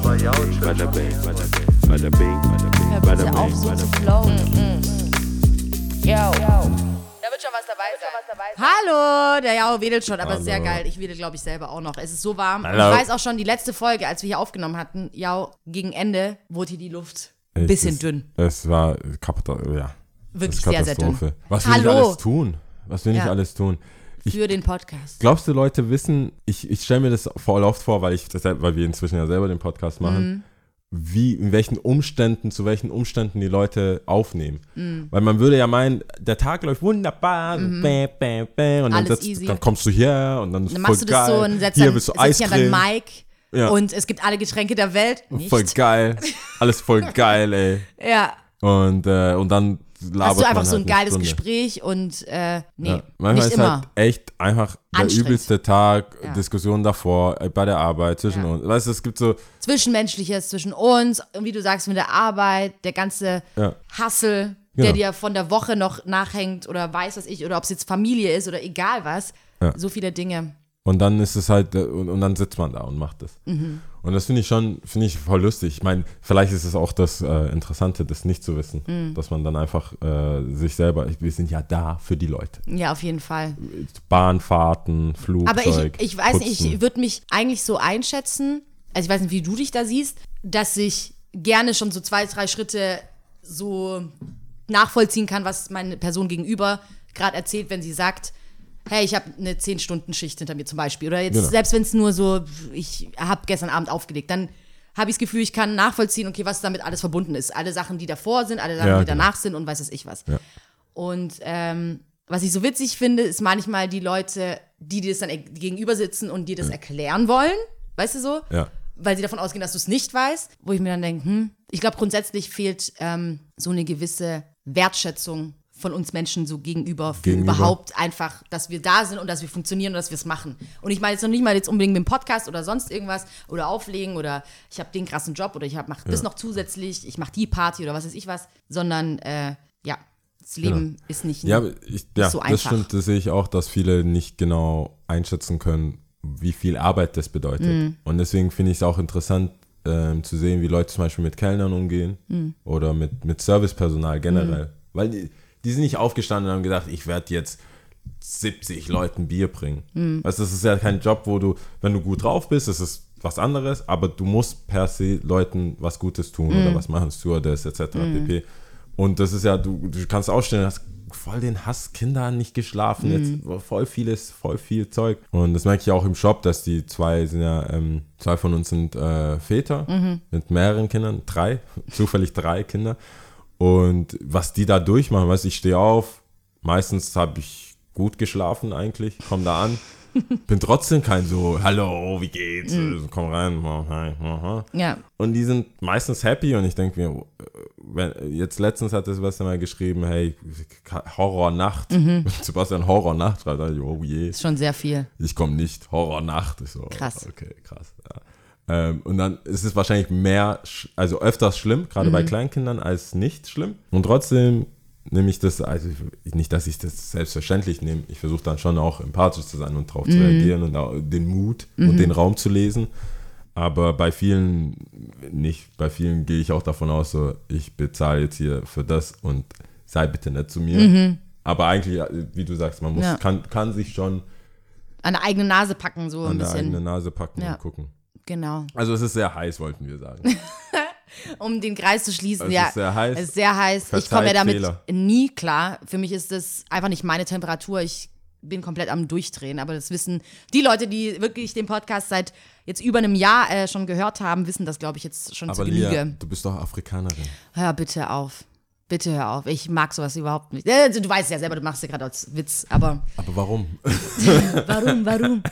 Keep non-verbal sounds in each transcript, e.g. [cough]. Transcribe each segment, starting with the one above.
bing, bada bing, bada bing, bada bing, bada bing, bing. flowen. Yo. Da wird schon was dabei sein. Hallo, der Jao wedelt schon, aber Hallo. sehr geil. Ich wedel, glaube ich, selber auch noch. Es ist so warm. Hallo. ich weiß auch schon, die letzte Folge, als wir hier aufgenommen hatten, Jao, gegen Ende wurde hier die Luft ein bisschen ist- dünn. Es war kaputt, ja. Wirklich sehr, sehr dünn. Was will ich Hallo. alles tun? Was will ich Ja. alles tun? Ich, Für den Podcast. glaubst du, Leute wissen, ich, ich stelle mir das voll oft vor, weil ich das, weil wir inzwischen ja selber den Podcast machen, Mhm. wie, in welchen Umständen, zu welchen Umständen die Leute aufnehmen. Weil man würde ja meinen, der Tag läuft wunderbar, so bäh, bäh, bäh, und dann, Mhm. Setzt, dann kommst du hier und dann ist Dann voll machst du das geil. so und setzt hier dann, bist du Mic Ja. und es gibt alle Getränke der Welt. Nicht. Voll geil. Alles voll [laughs] geil, ey. Ja. Und, äh, und dann Hast du einfach so halt ein geiles Stunde. Gespräch und äh, nee, Ja. Manchmal nicht ist immer. halt echt einfach der übelste Tag, Ja. Diskussion davor, äh, bei der Arbeit, zwischen Ja. uns. Weißt du, es gibt so, Zwischenmenschliches zwischen uns, und wie du sagst, mit der Arbeit, der ganze ja, Hassel, der Genau. dir von der Woche noch nachhängt oder weiß was ich, oder ob es jetzt Familie ist oder egal was. So viele Dinge. Und dann ist es halt, äh, und, und dann sitzt man da und macht das. Mhm. Und das finde ich schon, finde ich voll lustig. Ich meine, vielleicht ist es auch das äh, Interessante, das nicht zu wissen. Mhm. Dass man dann einfach äh, sich selber, wir sind ja da für die Leute. Ja, auf jeden Fall. Bahnfahrten, Flugzeug, Aber ich, ich weiß nicht, Putzen. ich würde mich eigentlich so einschätzen, also ich weiß nicht, wie du dich da siehst, dass ich gerne schon so zwei, drei Schritte so nachvollziehen kann, was meine Person gegenüber gerade erzählt, wenn sie sagt, hey, ich habe eine 10-Stunden-Schicht hinter mir zum Beispiel. Oder jetzt, Genau. selbst wenn es nur so, ich habe gestern Abend aufgelegt, dann habe ich das Gefühl, ich kann nachvollziehen, okay, was damit alles verbunden ist. Alle Sachen, die davor sind, alle Sachen, Ja, die genau. danach sind und weiß es ich was. Ja. Und ähm, was ich so witzig finde, ist manchmal die Leute, die dir das dann e- gegenüber sitzen und dir das erklären wollen, weißt du so? Ja. Weil sie davon ausgehen, dass du es nicht weißt, wo ich mir dann denke, hm, ich glaube grundsätzlich fehlt ähm, so eine gewisse Wertschätzung von uns Menschen so gegenüber, für Gegenüber. überhaupt einfach, dass wir da sind und dass wir funktionieren und dass wir es machen. Und ich meine jetzt noch nicht mal jetzt unbedingt mit dem Podcast oder sonst irgendwas oder auflegen oder ich habe den krassen Job oder ich mache das noch zusätzlich, ich mache die Party oder was weiß ich was, sondern äh, ja, das Leben ist nicht Ja, ich, ja so das einfach. stimmt, das sehe ich auch, dass viele nicht genau einschätzen können, wie viel Arbeit das bedeutet. Mhm. Und deswegen finde ich es auch interessant ähm, zu sehen, wie Leute zum Beispiel mit Kellnern umgehen Mhm. oder mit, mit Servicepersonal generell. Weil die, die sind nicht aufgestanden und haben gedacht, ich werde jetzt 70 Leuten Bier bringen. Mhm. Also das ist ja kein Job, wo du, wenn du gut drauf bist, das ist was anderes, aber du musst per se Leuten was Gutes tun Mhm. oder was machen, Stewardess etc. pp. Und das ist ja, du, du kannst aufstellen, hast voll den Hass, Kinder haben nicht geschlafen, jetzt voll vieles, voll viel Zeug. Und das merke ich auch im Shop, dass die zwei sind ja, ähm, zwei von uns sind äh, Väter mit mehreren Kindern, drei, [laughs] zufällig drei Kinder. Und was die da durchmachen, weißt du, ich stehe auf, meistens habe ich gut geschlafen eigentlich, komm da an, [laughs] bin trotzdem kein so, hallo, wie geht's, Mhm. komm rein, hi, aha. Ja, Und die sind meistens happy und ich denke mir, wenn, jetzt letztens hat das was mal geschrieben, hey, Horrornacht. Mhm. [laughs] Sebastian Horrornacht schreibt, er, oh je, ist schon sehr viel. ich komme nicht, Horrornacht. Ich so, Krass. Okay, krass. Ja. Ähm, und dann ist es wahrscheinlich mehr, also öfters schlimm, gerade Mhm. bei Kleinkindern, als nicht schlimm. Und trotzdem nehme ich das, also ich- nicht, dass ich das selbstverständlich nehme. Ich versuche dann schon auch empathisch zu sein und darauf Mhm. zu reagieren und auch den Mut und den Raum zu lesen. Aber bei vielen nicht. Bei vielen gehe ich auch davon aus, so, ich bezahle jetzt hier für das und sei bitte nett zu mir. Aber eigentlich, wie du sagst, man muss, Mhm. Ja. kann, kann sich schon An der eigenen Nase packen, so ein an der bisschen. eigenen Nase packen Ja. und gucken. Genau. Also es ist sehr heiß, wollten wir sagen. [laughs] Um den Kreis zu schließen, Es ja. ist sehr heiß. Es ist sehr heiß. Ich Verzeiht komme ja damit Fehler. nie klar. Für mich ist das einfach nicht meine Temperatur. Ich bin komplett am Durchdrehen. Aber das wissen die Leute, die wirklich den Podcast seit jetzt über einem Jahr äh, schon gehört haben, wissen das, glaube ich, jetzt schon Aber zu Lia, Genüge. du bist doch Afrikanerin. Hör bitte auf. Bitte hör auf. Ich mag sowas überhaupt nicht. Äh, Du weißt ja selber, du machst ja gerade als Witz, aber Aber warum? [laughs] warum, warum?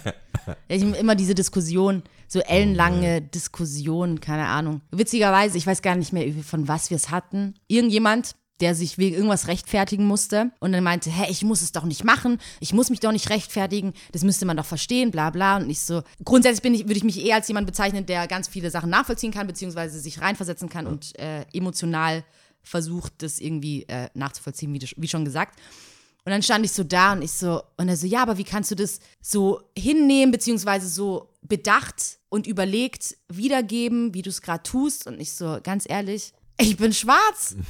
Ich, immer diese Diskussion, so ellenlange Diskussion, keine Ahnung. Witzigerweise, ich weiß gar nicht mehr, von was wir es hatten. Irgendjemand, der sich wegen irgendwas rechtfertigen musste und dann meinte, hä, ich muss es doch nicht machen, ich muss mich doch nicht rechtfertigen, das müsste man doch verstehen, bla bla. Und ich so, grundsätzlich bin ich, würde ich mich eher als jemand bezeichnen, der ganz viele Sachen nachvollziehen kann, beziehungsweise sich reinversetzen kann und äh, emotional versucht, das irgendwie äh, nachzuvollziehen, wie, wie schon gesagt. Und dann stand ich so da und ich so, und er so, ja, aber wie kannst du das so hinnehmen, beziehungsweise so bedacht und überlegt wiedergeben, wie du es gerade tust. Und ich so, ganz ehrlich, ich bin schwarz. [laughs]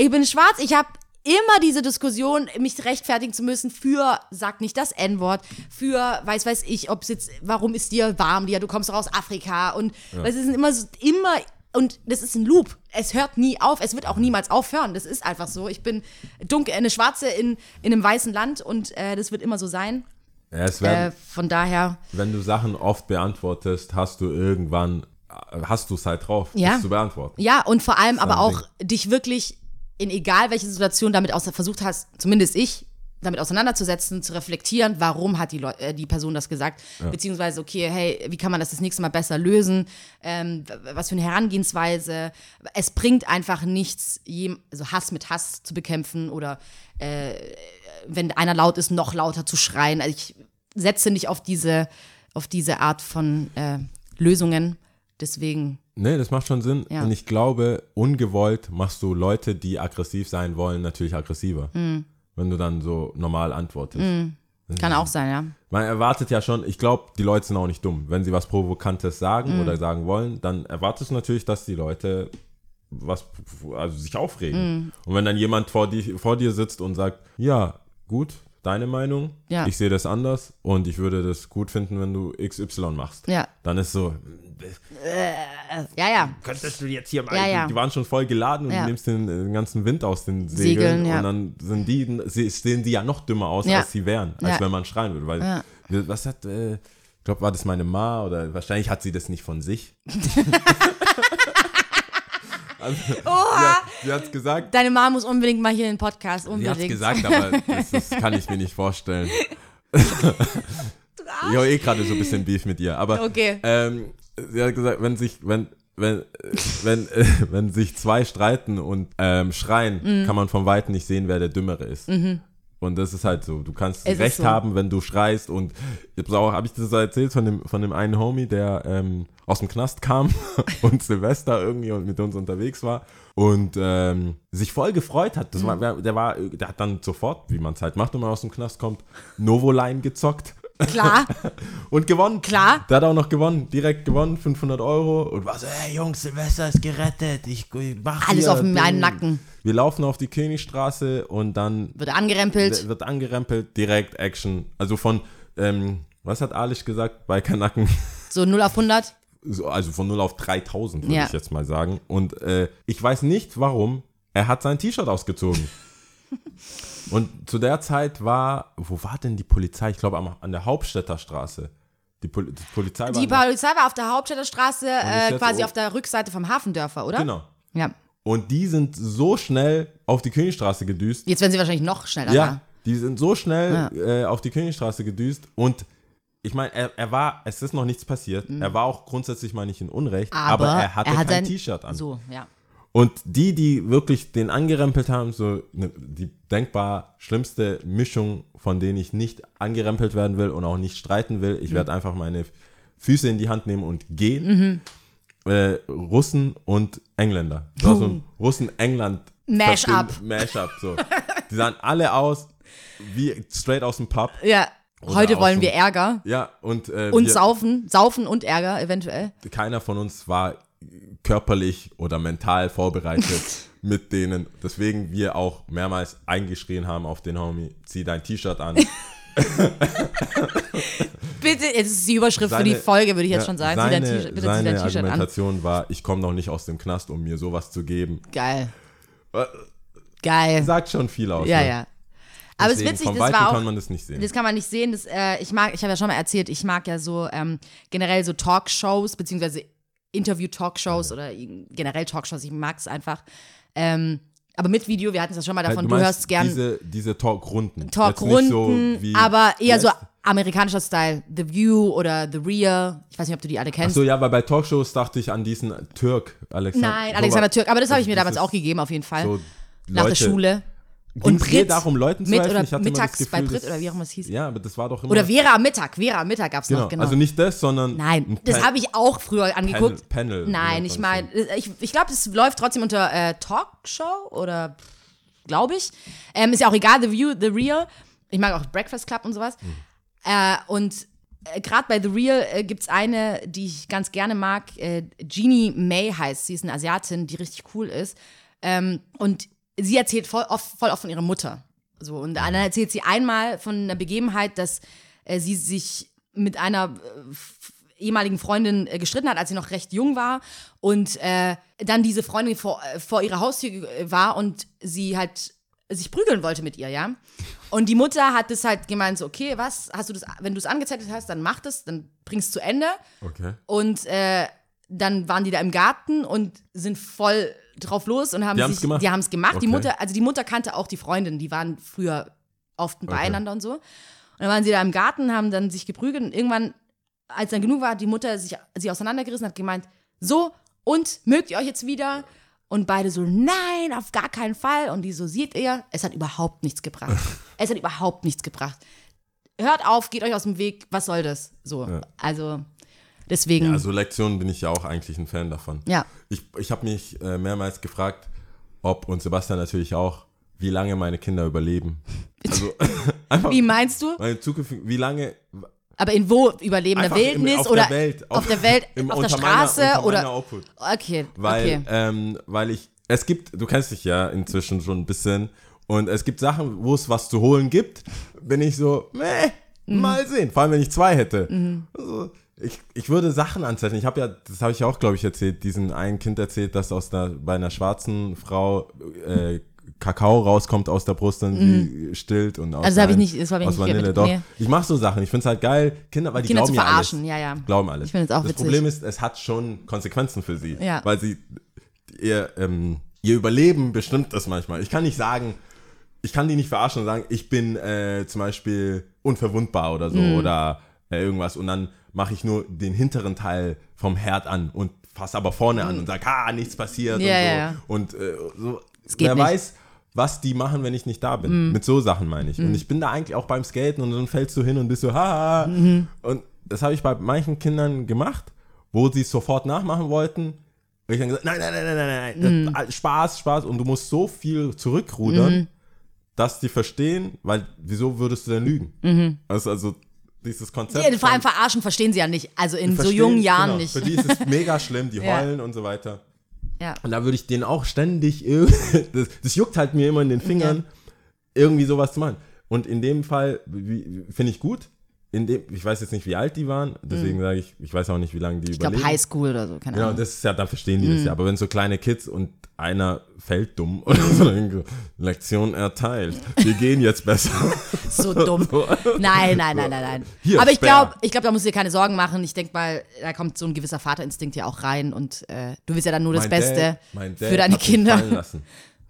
Ich bin schwarz. Ich habe immer diese Diskussion, mich rechtfertigen zu müssen für, sag nicht das N-Wort, für, weiß weiß ich, ob es jetzt, warum ist dir warm, dir, du kommst doch aus Afrika und es ist immer, so- immer, und das ist ein Loop. Es hört nie auf, es wird auch niemals aufhören. Das ist einfach so. Ich bin dunkel, eine Schwarze in, in einem weißen Land und äh, das wird immer so sein. Ja, wär, Äh, von daher, wenn du Sachen oft beantwortest, hast du irgendwann, äh, hast du es halt drauf, Ja. das zu beantworten. ja, und vor allem aber auch dich wirklich in egal welche Situation damit außer versucht hast, zumindest ich, damit auseinanderzusetzen, zu reflektieren, warum hat die, Leu äh, die Person das gesagt, beziehungsweise, okay, hey, wie kann man das das nächste Mal besser lösen, ähm, was für eine Herangehensweise. Es bringt einfach nichts, also Hass mit Hass zu bekämpfen oder äh, wenn einer laut ist, noch lauter zu schreien. Also ich setze nicht auf diese, auf diese Art von äh, Lösungen. Deswegen, Nee, das macht schon Sinn. Ja. Und ich glaube, ungewollt machst du Leute, die aggressiv sein wollen, natürlich aggressiver. Mhm. Wenn du dann so normal antwortest. kann auch sein, ja. Man erwartet ja schon, ich glaube, die Leute sind auch nicht dumm. Wenn sie was Provokantes sagen Mhm. oder sagen wollen, dann erwartest du natürlich, dass die Leute was, also sich aufregen. Und wenn dann jemand vor, die, vor dir sitzt und sagt, ja, gut, deine Meinung, Ja. ich sehe das anders und ich würde das gut finden, wenn du XY machst. Ja. Dann ist so, Ja, ja. könntest du jetzt hier mal, Ja, ja. die waren schon voll geladen und Ja. du nimmst den, den ganzen Wind aus den Segeln, Segeln, ja. und dann sind die, sie- sehen die ja noch dümmer aus, Ja. als sie wären, als Ja. wenn man schreien würde. Weil, Ja. was hat, äh, ich glaube, war das meine Ma oder wahrscheinlich hat sie das nicht von sich. [laughs] also, [laughs] Oha! sie, sie hat es gesagt, Deine Mama muss unbedingt mal hier in den Podcast, sie hat es unbedingt. gesagt, aber [laughs] das, das kann ich mir nicht vorstellen. ich habe eh gerade so ein bisschen Beef mit ihr, aber Okay. ähm, sie hat gesagt, wenn sich, wenn, wenn, äh, wenn, äh, wenn sich zwei streiten und ähm, schreien, Mhm. kann man vom Weiten nicht sehen, wer der Dümmere ist. Und das ist halt so. Du kannst Es Recht so. haben, wenn du schreist. Und ich habe hab ich das erzählt von dem, von dem einen Homie, der ähm, aus dem Knast kam [laughs] und Silvester irgendwie und mit uns unterwegs war und ähm, sich voll gefreut hat. Das Mhm. war, der war, der hat dann sofort, wie man es halt macht, wenn man aus dem Knast kommt, Novoline gezockt Klar, [laughs] und gewonnen. Klar. Der hat auch noch gewonnen, direkt gewonnen, 500 Euro und war so, hey Jungs, Silvester ist gerettet, ich, ich mach alles auf Ding." meinen Nacken. Wir laufen auf die Königstraße und dann Wird angerempelt. wird angerempelt, direkt Action. Also von, ähm, was hat Alish gesagt bei Kanaken? [laughs] So 0 auf 100. So, also von 0 auf 3000 würde Ja. ich jetzt mal sagen. Und äh, ich weiß nicht warum, er hat sein T-Shirt ausgezogen. [laughs] Und zu der Zeit war, wo war denn die Polizei? Ich glaube an der Hauptstädter Straße. Die, Pol die Polizei war Die Polizei war auf der Hauptstädter Straße, äh, quasi auf der Rückseite vom Hafendörfer, oder? Genau. Ja. Und die sind so schnell auf die Königstraße gedüst. Jetzt werden sie wahrscheinlich noch schneller. Ja, die sind so schnell Ja. äh, auf die Königstraße gedüst und ich meine, er, er war, es ist noch nichts passiert. Er war auch grundsätzlich mal nicht in Unrecht, aber, Mhm. Aber, er hatte er hat kein T-Shirt an. So, ja. Und die, die wirklich den angerempelt haben, so ne, die denkbar schlimmste Mischung, von denen ich nicht angerempelt werden will und auch nicht streiten will. Mhm. Ich werde einfach meine Füße in die Hand nehmen und gehen. Äh, Russen und Engländer. Das war so ein Russen-England Mash-up. Mash-up, so. Die sahen alle aus wie straight aus dem Pub. Ja. Oder Heute wollen dem- wir Ärger Ja, und, äh, und wir, saufen. Saufen und Ärger eventuell. keiner von uns war körperlich oder mental vorbereitet [laughs] mit denen. Deswegen wir auch mehrmals eingeschrien haben auf den Homie, zieh dein T-Shirt an. [laughs] Bitte, jetzt ist die Überschrift für die Seine- Folge, würde ich jetzt schon sagen. Zieh dein seine T-Shirt- bitte zieh seine dein T-Shirt an. Argumentation war, ich komme noch nicht aus dem Knast, um mir sowas zu geben. Geil. Äh, Geil. Sagt schon viel aus. Ja, ne? ja. Aber es ist witzig, das war auch. kann man das nicht sehen. Das kann man nicht sehen. Das, äh, ich mag, ich habe ja schon mal erzählt, ich mag ja so ähm, generell so Talkshows, beziehungsweise Interview-Talkshows oder generell Talkshows, ich mag es einfach. Ähm, aber mit Video, wir hatten es ja schon mal davon, du, meinst hörst gern Diese, diese Talkrunden. Talkrunden, so aber eher so amerikanischer Style. The View oder The Real. Ich weiß nicht, ob du die alle kennst. Achso, ja, aber bei Talkshows dachte ich an diesen Türk, Alexander. Nein, Alexander Türk. Aber das habe ich mir damals auch gegeben, auf jeden Fall. So Nach Leute, der Schule. Und Brit. darum, Leuten zu mit helfen? oder mittags bei Gefühl, Brit das- oder wie auch immer es hieß. Ja, aber das war doch immer. Oder Vera am Mittag. Vera am Mittag gab es genau. noch, genau. Also nicht das, sondern. Nein, ein das habe ich auch früher angeguckt. Panel, Nein, wie ich meine, ich, ich glaube, das läuft trotzdem unter äh, Talkshow oder glaube ich. Ähm, ist ja auch egal, The View, The Real. Ich mag auch Breakfast Club und sowas. Mhm. Äh, und äh, gerade bei The Real äh, gibt es eine, die ich ganz gerne mag. Äh, Jeannie May heißt. Sie ist eine Asiatin, die richtig cool ist. Ähm, und sie erzählt voll oft, voll oft von ihrer Mutter. So, und dann erzählt sie einmal von einer Begebenheit, dass äh, sie sich mit einer äh, ehemaligen Freundin äh, gestritten hat, als sie noch recht jung war und äh, dann diese Freundin vor, äh, vor ihrer Haustür äh, war und sie halt sich prügeln wollte mit ihr, ja. Und die Mutter hat das halt gemeint, so, okay, was, hast du das, wenn du es angezettelt hast, dann mach das, dann bring's zu Ende. Okay. Und dann waren die da im Garten und sind voll drauf los und haben Die sich, gemacht? die haben es gemacht. Die Okay. Mutter, also die Mutter kannte auch die Freundin, die waren früher oft beieinander und so. Und dann waren sie da im Garten, haben dann sich geprügelt und irgendwann, als dann genug war, hat die Mutter sich, sich auseinandergerissen hat gemeint, so, und mögt ihr euch jetzt wieder? Und beide so, nein, auf gar keinen Fall. Und die so, seht ihr, es hat überhaupt nichts gebracht. [laughs] es hat überhaupt nichts gebracht. Hört auf, geht euch aus dem Weg, was soll das? So, also deswegen, Also Lektionen bin ich ja auch eigentlich ein Fan davon. ja. Ich, ich habe mich äh, mehrmals gefragt, ob, und Sebastian natürlich auch, wie lange meine Kinder überleben. Also [laughs] einfach Wie meinst du? meine zukünftigen, wie lange Aber in wo? Überleben? In der Einfach im- Wildnis auf oder der Welt, auf, der Welt, [laughs] im- auf der meiner- Straße unter oder? meiner Obhut. Okay, Weil, okay. ähm, weil ich, es gibt, du kennst dich ja inzwischen schon ein bisschen und es gibt Sachen, wo es was zu holen gibt, bin ich so, meh, Mhm. mal sehen. Vor allem, wenn ich zwei hätte. Also, ich, ich würde Sachen anzeichnen. Ich habe ja, das habe ich ja auch, glaube ich, erzählt, diesen einen Kind erzählt, dass aus einer, bei einer schwarzen Frau äh, Kakao rauskommt aus der Brust und sie stillt und aus Mhm. Also das habe ich der- nicht- das habe ich aus nicht Vanille, doch. nee. Ich mache so Sachen. Ich finde es halt geil, Kinder, weil die Kinder glauben zu ja verarschen, alles. ja, ja. Glauben alles. Ich finde es auch das witzig. Problem ist, es hat schon Konsequenzen für sie. Ja. Weil sie, ihr, ähm, ihr Überleben bestimmt das manchmal. Ich kann nicht sagen, ich kann die nicht verarschen und sagen, ich bin äh, zum Beispiel unverwundbar oder so Mhm. oder äh, irgendwas und dann mache ich nur den hinteren Teil vom Herd an und fasse aber vorne an und sage, ah, nichts passiert Mhm. Ja, und so. ja, ja. Und äh, so, wer nicht. Mhm. weiß, was die machen, wenn ich nicht da bin. Mit so Sachen meine ich. Und ich bin da eigentlich auch beim Skaten und dann fällst du hin und bist so, haha. Mhm. Und das habe ich bei manchen Kindern gemacht, wo sie es sofort nachmachen wollten. Und ich dann gesagt, nein, nein, nein, nein, nein, nein, Mhm. Spaß, Spaß. Und du musst so viel zurückrudern, dass die verstehen, weil wieso würdest du denn lügen? Also, also dieses Konzept. Ja, vor allem verarschen verstehen sie ja nicht. Also in so jungen Jahren genau, nicht. Für die ist es mega schlimm, die [laughs] Ja. heulen und so weiter. Ja. Und da würde ich denen auch ständig [laughs] das, das juckt halt mir immer in den Fingern, irgendwie sowas zu machen. Und in dem Fall finde ich gut. In dem, ich weiß jetzt nicht, wie alt die waren, deswegen sage ich, ich weiß auch nicht, wie lange die Mhm. Ich glaube überleben. Highschool oder so, keine Genau, Ahnung. das ist ja, dann verstehen die Mhm. das ja. Aber wenn so kleine Kids und einer fällt dumm [laughs] oder so, ich, Lektion erteilt. Wir gehen jetzt besser. [laughs] So dumm. [laughs] Nein, nein, nein, nein, nein. Hier, Aber ich glaube, ich glaub, da musst du dir keine Sorgen machen. Ich denke mal, da kommt so ein gewisser Vaterinstinkt ja auch rein und äh, du willst ja dann nur das Mein Beste Dad- Dad für deine Kinder. lassen.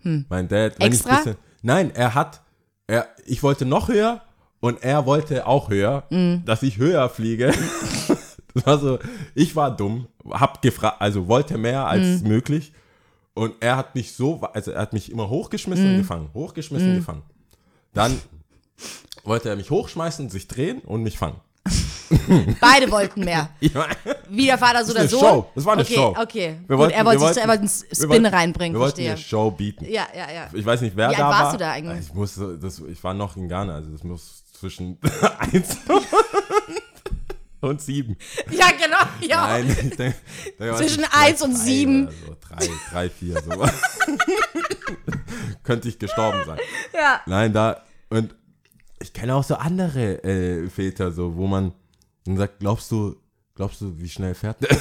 Mein Dad, wenn Extra? ich bisschen, nein, er hat, er, ich wollte noch höher und er wollte auch höher, Mhm. dass ich höher fliege. das [laughs] war so, ich war dumm, hab gefragt, also wollte mehr als Mhm. möglich und er hat mich so, also er hat mich immer hochgeschmissen Mhm. und gefangen, hochgeschmissen, gefangen. Dann wollte er mich hochschmeißen, sich drehen und mich fangen. [laughs] Beide wollten mehr. [laughs] Mein, Wie der Vater so oder so. Show. Das war eine okay, Show. Okay, wir Gut, wollten- er wollte sich er wollte einen Spin wollten- reinbringen, Wir wollten verstehe. eine Show bieten. Ja, ja, ja. Ich weiß nicht, wer Wie alt da warst war. du da eigentlich? Ich, musste, das, ich war noch in Ghana, also das muss zwischen [laughs] 1 und 7. Ja, genau. Ja. Nein, ich denk, ich denk, [laughs] Zwischen vielleicht eins und drei sieben. oder So, drei, drei, vier, so. [laughs] Könnte ich gestorben sein. ja. Nein, da, und ich kenne auch so andere äh, Väter, so, wo man dann sagt, glaubst du, glaubst du, wie schnell fährt der?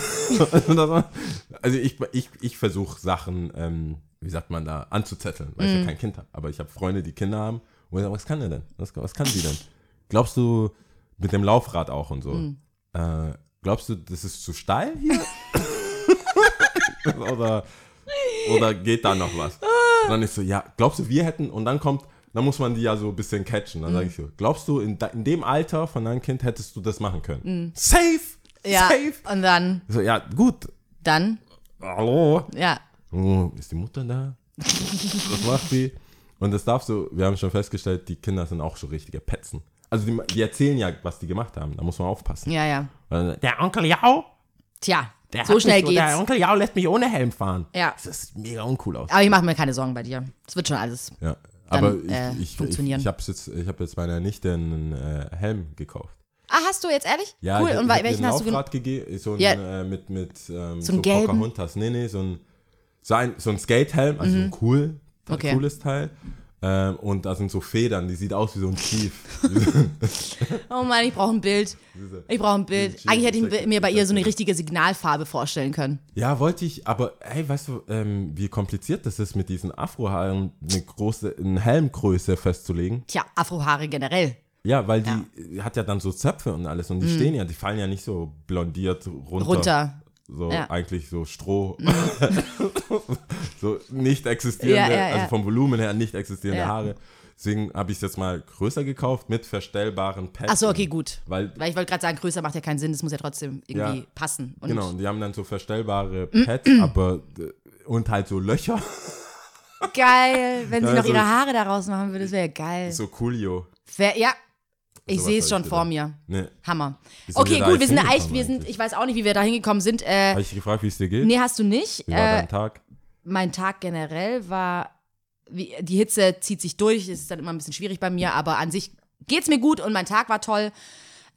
also ich, ich, ich versuche Sachen, ähm, wie sagt man da, anzuzetteln, weil ich ja kein Kind habe. Aber ich habe Freunde, die Kinder haben, sage, was kann der denn? Was, was kann die denn? Glaubst du, mit dem Laufrad auch und so, äh, glaubst du, das ist zu steil hier? [laughs] oder, oder geht da noch was? Und dann ist so, ja, glaubst du, wir hätten, und dann kommt, dann muss man die ja so ein bisschen catchen. Dann sage ich so, glaubst du, in, in dem Alter von deinem Kind hättest du das machen können? Safe! Ja. Safe! Und dann, So, ja, gut. dann, Hallo? ja. Oh, ist die Mutter da? Was macht die? Und das darfst du, wir haben schon festgestellt, die Kinder sind auch so richtige Petzen. Also die, die erzählen ja, was die gemacht haben. Da muss man aufpassen. Ja, ja. Weil, Der Onkel Jau, Tja, der so schnell mich, Der geht's. Onkel Jau lässt mich ohne Helm fahren. Ja. Das sieht mega uncool aus. Aber ich mache mir keine Sorgen bei dir. Es wird schon alles. Ja. Dann, Aber ich, äh, ich, ich, funktionieren. ich habe jetzt, ich hab jetzt meiner Nichte einen äh, Helm gekauft. Ah, hast du jetzt ehrlich? Ja, cool. ich, Und welchen hast du genommen? Laufrad gegeben, so ein, Ja. äh, mit, mit ähm, So gelben? Pocahontas. Nee, nee, so ein, so ein, so ein Skatehelm, also ein cool, Mhm. Okay. cooles Teil. Ähm, und da sind so Federn, die sieht aus wie so ein Chief. [laughs] Oh Mann, ich brauche ein Bild. Ich brauche ein Bild. Eigentlich hätte ich mir bei ihr so eine richtige Signalfarbe vorstellen können. ja, wollte ich, aber hey, weißt du, ähm, wie kompliziert das ist, mit diesen Afrohaaren eine große, eine Helmgröße festzulegen? Tja, Afrohaare generell. Ja, weil die hat ja dann so Zöpfe und alles und die stehen ja, die fallen ja nicht so blondiert runter. Mhm. Runter. So Ja. Mhm. eigentlich so Stroh. [laughs] so nicht existierende, Ja, ja, ja. also vom Volumen her nicht existierende Ja. Haare. Deswegen habe ich es jetzt mal größer gekauft mit verstellbaren Pads. Achso, okay, gut. Weil, Weil ich wollte gerade sagen, größer macht ja keinen Sinn, das muss ja trotzdem irgendwie Ja. passen. Und genau, und die haben dann so verstellbare Mm, Pads, aber äh, und halt so Löcher. Geil, wenn sie Ja, noch ihre Haare daraus machen würde, das wäre geil. So coolio. Wär, ja, ich sehe es schon vor mir. Ne. Hammer. Okay, gut, wir sind echt, hingekommen wir sind, eigentlich? ich weiß auch nicht, wie wir da hingekommen sind. Äh, Habe ich gefragt, wie es dir geht? nee, hast du nicht. Wie war Äh, dein Tag? mein Tag generell war, wie, die Hitze zieht sich durch, es ist dann immer ein bisschen schwierig bei mir, aber an sich geht's mir gut und mein Tag war toll.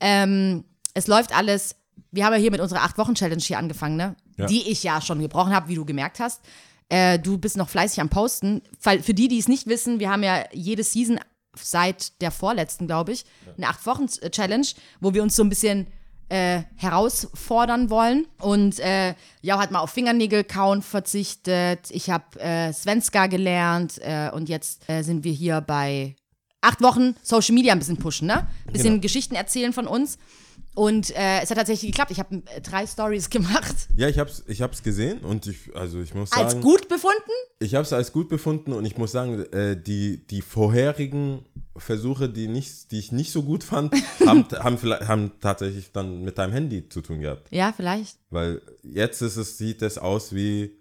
Ähm, es läuft alles. Wir haben ja hier mit unserer 8-Wochen-Challenge hier angefangen, ne? Ja. Die ich ja schon gebrochen habe, wie du gemerkt hast. Äh, du bist noch fleißig am Posten. Für die, die es nicht wissen, wir haben ja jede Season seit der vorletzten, glaube ich, eine 8-Wochen-Challenge, wo wir uns so ein bisschen äh, herausfordern wollen. Und äh, Jau hat mal auf Fingernägel kauen verzichtet. Ich habe äh, Svenska gelernt äh, und jetzt äh, sind wir hier bei acht Wochen Social Media ein bisschen pushen, ne? Ein bisschen Genau. Geschichten erzählen von uns. Und äh, es hat tatsächlich geklappt. Ich habe äh, drei Stories [laughs] gemacht. Ja, ich hab's, ich hab's gesehen und ich, also ich muss sagen. Als gut befunden? Ich habe es als gut befunden und ich muss sagen, äh, die, die vorherigen Versuche, die, nicht, die ich nicht so gut fand, [laughs] haben, haben, vielleicht, haben tatsächlich dann mit deinem Handy zu tun gehabt. Ja, vielleicht. Weil jetzt ist es, sieht es aus wie,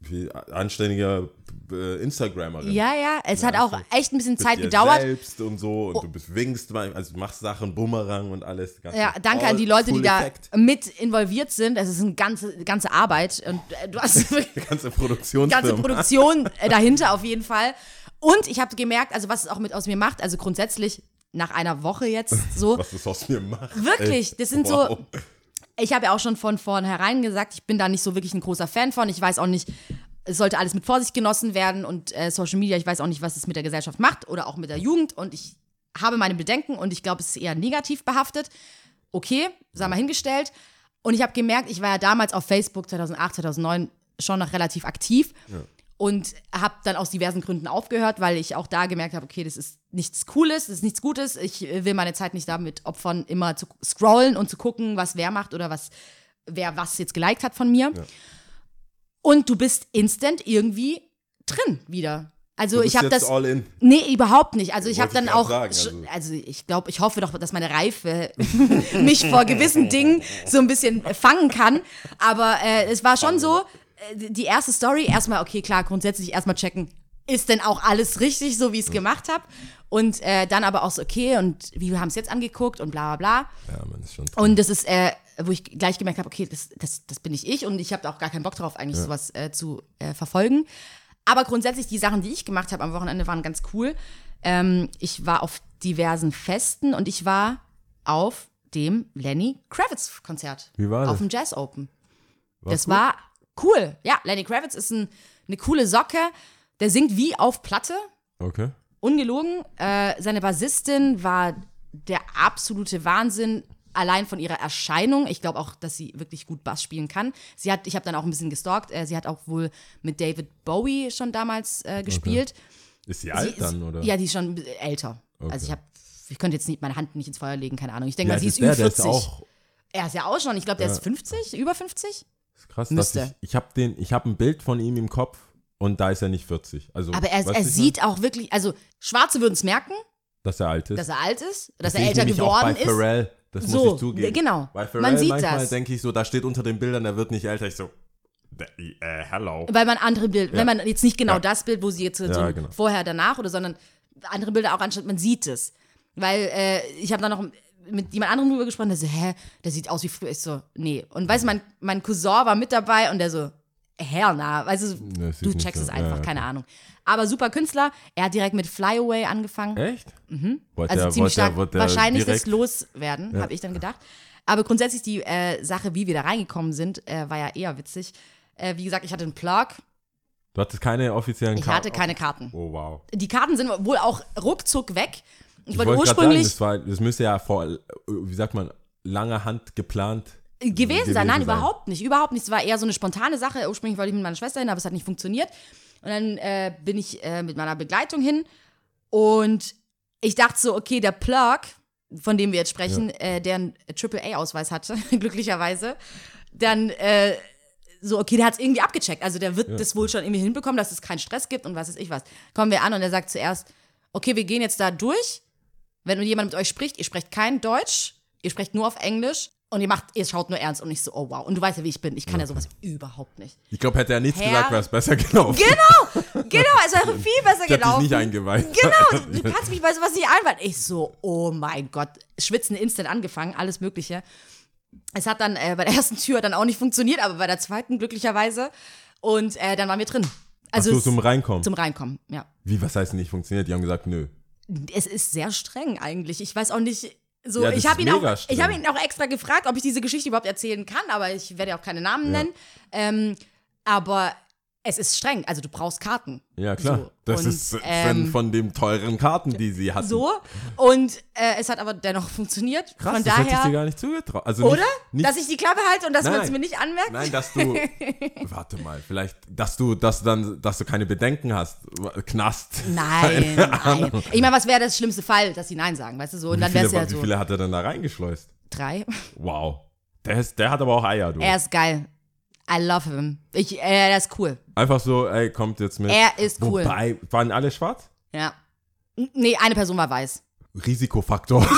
wie anständige äh, Instagrammerin. Ja, ja. Es hat auch echt ein bisschen Zeit gedauert. selbst und so und du bist winkst, also du machst Sachen, Bumerang und alles. Ja, danke an die Leute, die full da mit involviert sind. Es ist eine ganze, ganze Arbeit und äh, du hast [laughs] Die ganze Produktionsfirma. ganze Produktion äh, dahinter auf jeden Fall. Und ich habe gemerkt, also was es auch mit aus mir macht, also grundsätzlich nach einer Woche jetzt so, [laughs] was das aus mir macht. Wirklich, das sind wow. so. Ich habe ja auch schon von vornherein gesagt, ich bin da nicht so wirklich ein großer Fan von. Ich weiß auch nicht, es sollte alles mit Vorsicht genossen werden und äh, Social Media, ich weiß auch nicht, was es mit der Gesellschaft macht oder auch mit der Jugend und ich habe meine Bedenken und ich glaube, es ist eher negativ behaftet. Okay, sei mal hingestellt. Und ich habe gemerkt, ich war ja damals auf Facebook 2008, 2009 schon noch relativ aktiv und habe dann aus diversen Gründen aufgehört, weil ich auch da gemerkt habe, okay, das ist nichts Cooles, das ist nichts Gutes. Ich will meine Zeit nicht damit opfern, immer zu scrollen und zu gucken, was wer macht oder was wer was jetzt geliked hat von mir. Und du bist instant irgendwie drin wieder. Also ich habe das all in. Nee, überhaupt nicht. Also ich habe dann auch, sch- also- also ich glaube, ich hoffe doch, dass meine Reife [laughs] mich vor gewissen Dingen so ein bisschen fangen kann. Aber äh, es war schon so, die erste Story, erstmal, okay, klar, grundsätzlich erstmal checken, ist denn auch alles richtig, so wie ich es gemacht habe? Und äh, dann aber auch so, okay, und wie haben es jetzt angeguckt und bla bla bla. Ja, man ist schon. Und das ist, äh, wo ich gleich gemerkt habe, okay, das, das, das bin nicht ich und ich habe da auch gar keinen Bock drauf, eigentlich sowas äh, zu äh, verfolgen. Aber grundsätzlich, die Sachen, die ich gemacht habe am Wochenende, waren ganz cool. Ähm, ich war auf diversen Festen und ich war auf dem Lenny Kravitz Konzert. Wie war Auf das? dem Jazz Open. War's das gut? war cool. Ja, Lenny Kravitz ist ein, eine coole Socke. Der singt wie auf Platte. Okay. Ungelogen. Äh, seine Bassistin war der absolute Wahnsinn. Allein von ihrer Erscheinung. Ich glaube auch, dass sie wirklich gut Bass spielen kann. Sie hat, ich habe dann auch ein bisschen gestalkt. Äh, sie hat auch wohl mit David Bowie schon damals äh, gespielt. Ist sie Sie alt ist- dann, oder? Ja, die ist schon älter. Okay. Also ich habe, ich könnte jetzt nicht meine Hand nicht ins Feuer legen, keine Ahnung. Ich denke Ja, mal, sie ist über der, der 40. ist auch er ist ja auch schon. Ich glaube, der ist 50, über 50. ist krass. Müsste. Dass ich ich habe den, ich habe ein Bild von ihm im Kopf und da ist er nicht 40. Also, Aber er, er sieht auch wirklich, also Schwarze würden es merken, dass er alt ist. dass er alt ist, dass Das er älter geworden ist. Pharrell. Das So, muss ich zugeben. genau. Bei Pharrell Man sieht manchmal das. denke ich so, da steht unter den Bildern, der wird nicht älter. Ich so, äh, hello. Weil man andere Bild, wenn man jetzt nicht genau Ja. das Bild, wo sie jetzt so Ja, genau. vorher, danach oder, sondern andere Bilder auch anschaut, man sieht es. Weil äh, ich habe dann noch mit jemand anderem drüber gesprochen, der so, hä, der sieht aus wie früher. Ich so, nee. Und weißt du, mein, mein Cousin war mit dabei und der so, hernah. Also, Nee, es sieht du checkst es einfach, ja, keine Ahnung. Aber super Künstler. Er hat direkt mit Fly Away angefangen. Echt? Mhm. Wollte Also er- ziemlich stark. wollte er Wahrscheinlich das direkt- loswerden, habe ich dann gedacht. Aber grundsätzlich die äh, Sache, wie wir da reingekommen sind, äh, war ja eher witzig. Äh, wie gesagt, ich hatte einen Plug. Du hattest keine offiziellen Ich Karten? hatte keine Karten. Oh, wow. Die Karten sind wohl auch ruckzuck weg. Ich wollte ursprünglich Sagen, das, war, das müsste ja vor, wie sagt man, langer Hand geplant gewesen sein. Nein, sein. überhaupt nicht. Überhaupt nicht. Es war eher so eine spontane Sache. Ursprünglich wollte ich mit meiner Schwester hin, aber es hat nicht funktioniert. Und dann äh, bin ich äh, mit meiner Begleitung hin. Und ich dachte so, okay, der Plug, von dem wir jetzt sprechen, äh, der einen AAA-Ausweis hatte, [laughs] glücklicherweise, dann äh, so, okay, der hat es irgendwie abgecheckt. Also der wird das wohl schon irgendwie hinbekommen, dass es keinen Stress gibt und was weiß ich was. Kommen wir an und er sagt zuerst, okay, wir gehen jetzt da durch. Wenn jemand mit euch spricht, ihr sprecht kein Deutsch, ihr sprecht nur auf Englisch und ihr macht, ihr schaut nur ernst und nicht so, oh wow. Und du weißt ja, wie ich bin. Ich kann ja sowas überhaupt nicht. Ich glaube, hätte er nichts Herr- gesagt, wäre es besser gelaufen. Genau, [laughs] genau, es wäre viel besser Ich gelaufen. nicht eingeweiht. Genau, du [laughs] kannst mich bei sowas nicht einweihen. Ich so, oh mein Gott, Schwitzen instant angefangen, alles Mögliche. Es hat dann äh, bei der ersten Tür dann auch nicht funktioniert, aber bei der zweiten glücklicherweise. Und äh, dann waren wir drin. Also Ach so, es- zum Reinkommen. zum Reinkommen, ja. Wie, was heißt nicht funktioniert? Die haben gesagt, nö. Es ist sehr streng eigentlich. Ich weiß auch nicht. So, Ja, ich habe ihn, auch- ich hab ihn auch extra gefragt, ob ich diese Geschichte überhaupt erzählen kann, aber ich werde ja auch keine Namen nennen. Ähm, aber es ist streng. Also du brauchst Karten. Ja, klar. So. Das Und, ist ähm, von, den teuren Karten, die sie hatten. So. Und äh, es hat aber dennoch funktioniert. Krass, Von das hätte ich dir gar nicht zugetraut. Also Oder? Nicht, nicht, dass ich die Klappe halte und dass man es mir nicht anmerkt? Nein, dass du. [laughs] warte mal, vielleicht, dass du, dass du dann, dass du keine Bedenken hast. Knast. Nein, [laughs] nein. Ich meine, was wäre das schlimmste Fall, dass sie Nein sagen, weißt du so? Und dann wie, wäre viele, es ja wie so. viele hat er denn da reingeschleust? Drei. Wow. Der, ist, der hat aber auch Eier, du. Er ist geil. I love him. Ich, äh, er ist cool. Einfach so, ey, kommt jetzt mit. Er ist cool. Wobei, waren alle schwarz? Ja. Nee, eine Person war weiß. Risikofaktor. [laughs]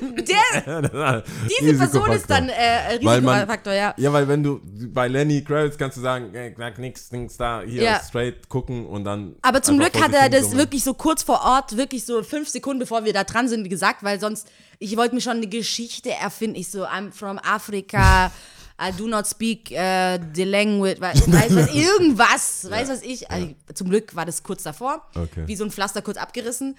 Der, [laughs] diese Person ist dann äh, Risikofaktor, ja. Ja, weil wenn du bei Lenny Kravitz kannst du sagen, sag nix, nix da, hier Ja. straight gucken und dann. Aber zum Glück hat er das wirklich so kurz vor Ort, wirklich so fünf Sekunden bevor wir da dran sind, gesagt, weil sonst, ich wollte mir schon eine Geschichte erfinden. Ich so, I'm from Africa, [laughs] I do not speak uh, the language, weiß was, [laughs] irgendwas, weiß was ich. Also, zum Glück war das kurz davor, Okay. wie so ein Pflaster kurz abgerissen.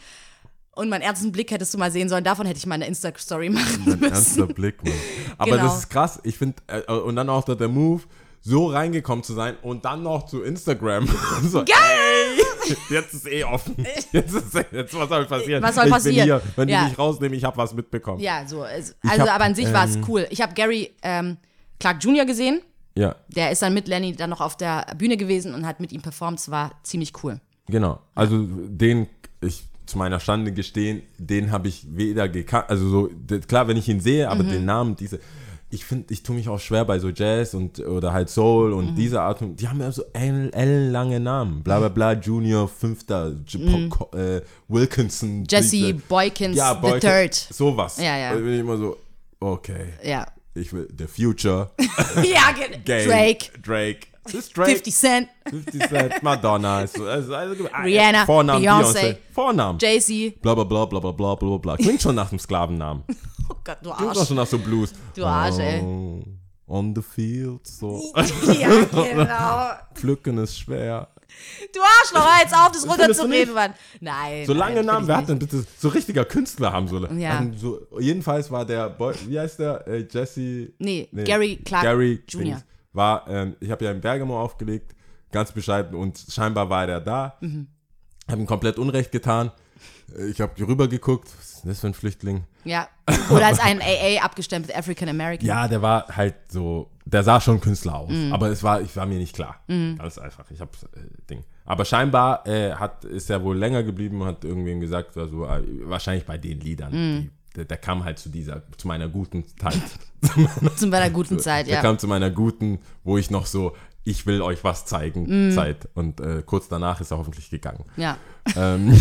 Und meinen ernsten Blick hättest du mal sehen sollen. Davon hätte ich mal eine Insta-Story machen Ein müssen. ernster Blick, Mann. [laughs] Aber Genau. das ist krass. Ich finde, äh, und dann auch der, Move, so reingekommen zu sein und dann noch zu Instagram. [laughs] so, Geil! ey, jetzt ist eh offen. Jetzt, ist, jetzt was soll passieren? Was soll ich passieren? Hier. Wenn Ja. die mich rausnehmen, ich habe was mitbekommen. Ja, so. Ich Also, hab, aber an sich war es ähm, cool. Ich habe Gary ähm, Clark Jr. gesehen. ja, Der ist dann mit Lenny dann noch auf der Bühne gewesen und hat mit ihm performt. Es war ziemlich cool. genau. Also den, ich zu meiner Stande gestehen, den habe ich weder gekannt, also so, klar, wenn ich ihn sehe, aber Mhm. den Namen, diese, ich finde, ich tue mich auch schwer bei so Jazz und oder halt Soul Mhm. und diese Art, die haben ja so ellen- ellenlange Namen, bla bla bla, Junior, Fünfter, Po- äh, Wilkinson, Mhm. Jesse Boykins ja, the Boykin- Third. sowas. Ja, ja. Da bin ich immer so, okay, Ja. Ich will The Future. [laughs] ja, genau. Drake. Drake. Ist Drake. 50 Cent. 50 Cent. Madonna. Also, also, also, Rihanna. Vornamen. Beyoncé. Vornamen. Jay-Z. Bla, bla, bla, bla, bla, bla, bla. Klingt schon nach einem Sklavennamen. [laughs] oh Gott, du Arsch. Klingt auch schon nach so Blues. Du Arsch, oh, ey. On the field, so. ja, genau. [laughs] Pflücken ist schwer. Du Arschloch, hör jetzt auf, das runterzureden, Mann. Nein. So nein, lange find Namen, wer hat denn bitte so richtiger Künstler haben so. Ja. so jedenfalls war der Boy, wie heißt der? Äh, Jesse. Nee, Gary Clark Gary Jr. War, ähm, ich habe ja in Bergamo aufgelegt, ganz bescheiden und scheinbar war der da. Mhm. Hab ihm komplett Unrecht getan. Äh, Ich habe rübergeguckt, was ist denn das für ein Flüchtling? Ja. Oder als ein AA abgestempelt, African American. Ja, der war halt so, der sah schon Künstler aus, Mhm. aber es war, ich war mir nicht klar. Ganz einfach. Ich habe äh, Ding. Aber scheinbar äh, hat, ist er wohl länger geblieben und hat irgendwem gesagt, also, äh, wahrscheinlich bei den Liedern. Mhm. Die, der, der kam halt zu dieser, zu meiner guten Zeit. [laughs] Zu meiner guten Zeit, Der ja. kam zu meiner guten, wo ich noch so, ich will euch was zeigen, Mhm. Zeit. Und äh, kurz danach ist er hoffentlich gegangen. Ja. Ähm,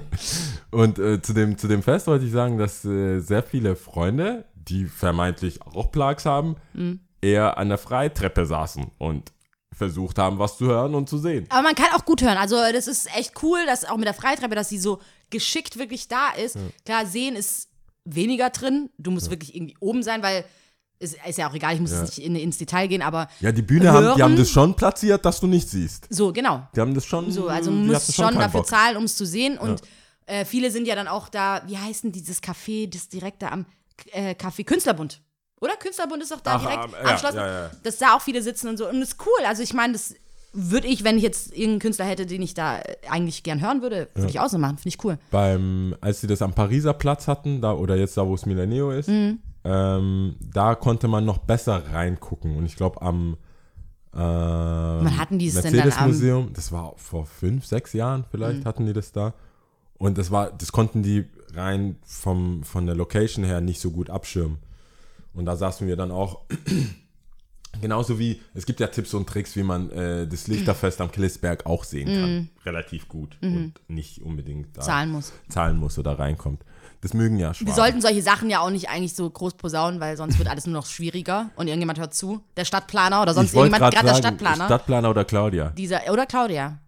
[laughs] und äh, zu, dem, zu dem Fest wollte ich sagen, dass äh, sehr viele Freunde, die vermeintlich auch Plags haben, Mhm. Eher an der Freitreppe saßen und versucht haben, was zu hören und zu sehen. Aber man kann auch gut hören. Also, das ist echt cool, dass auch mit der Freitreppe, dass sie so geschickt wirklich da ist. Klar, sehen ist weniger drin. Du musst wirklich irgendwie oben sein, weil Ist, ist ja auch egal, ich muss jetzt nicht in, ins Detail gehen, aber Ja, die Bühne haben, die Hören- haben das schon platziert, dass du nicht siehst. so, genau. Die haben das schon. So, also die man hatten muss schon dafür Bock. zahlen, um es zu sehen. Und äh, viele sind ja dann auch da, wie heißt denn dieses Café, das direkt da am äh, Café Künstlerbund. Oder? Künstlerbund ist doch da Ach, direkt ähm, ja, Schloss. ja, ja. Dass da auch viele sitzen und so. Und das ist cool. Also ich meine, das würde ich, wenn ich jetzt irgendeinen Künstler hätte, den ich da äh, eigentlich gern hören würde, würde ich auch so machen. Finde ich cool. Beim, als sie das am Pariser Platz hatten, da oder jetzt da, wo es Milaneo ist, Mhm. ähm, da konnte man noch besser reingucken. Und ich glaube am äh, Wann hatten die es denn dann am- Mhm. Mercedes-Museum, das war vor fünf, sechs Jahren vielleicht, hatten die das da. Und das war, das konnten die rein vom, von der Location her nicht so gut abschirmen. Und da saßen wir dann auch, [clears throat] genauso wie, es gibt ja Tipps und Tricks, wie man äh, das Lichterfest am Killesberg auch sehen kann. Relativ gut und nicht unbedingt da Mhm. Zahlen muss. zahlen muss oder reinkommt. Das mögen ja Schwaben. Wir sollten solche Sachen ja auch nicht eigentlich so groß posaunen, weil sonst wird alles nur noch schwieriger und irgendjemand hört zu. Der Stadtplaner oder sonst irgendjemand, gerade der Stadtplaner. Stadtplaner oder Claudia. dieser, oder Claudia.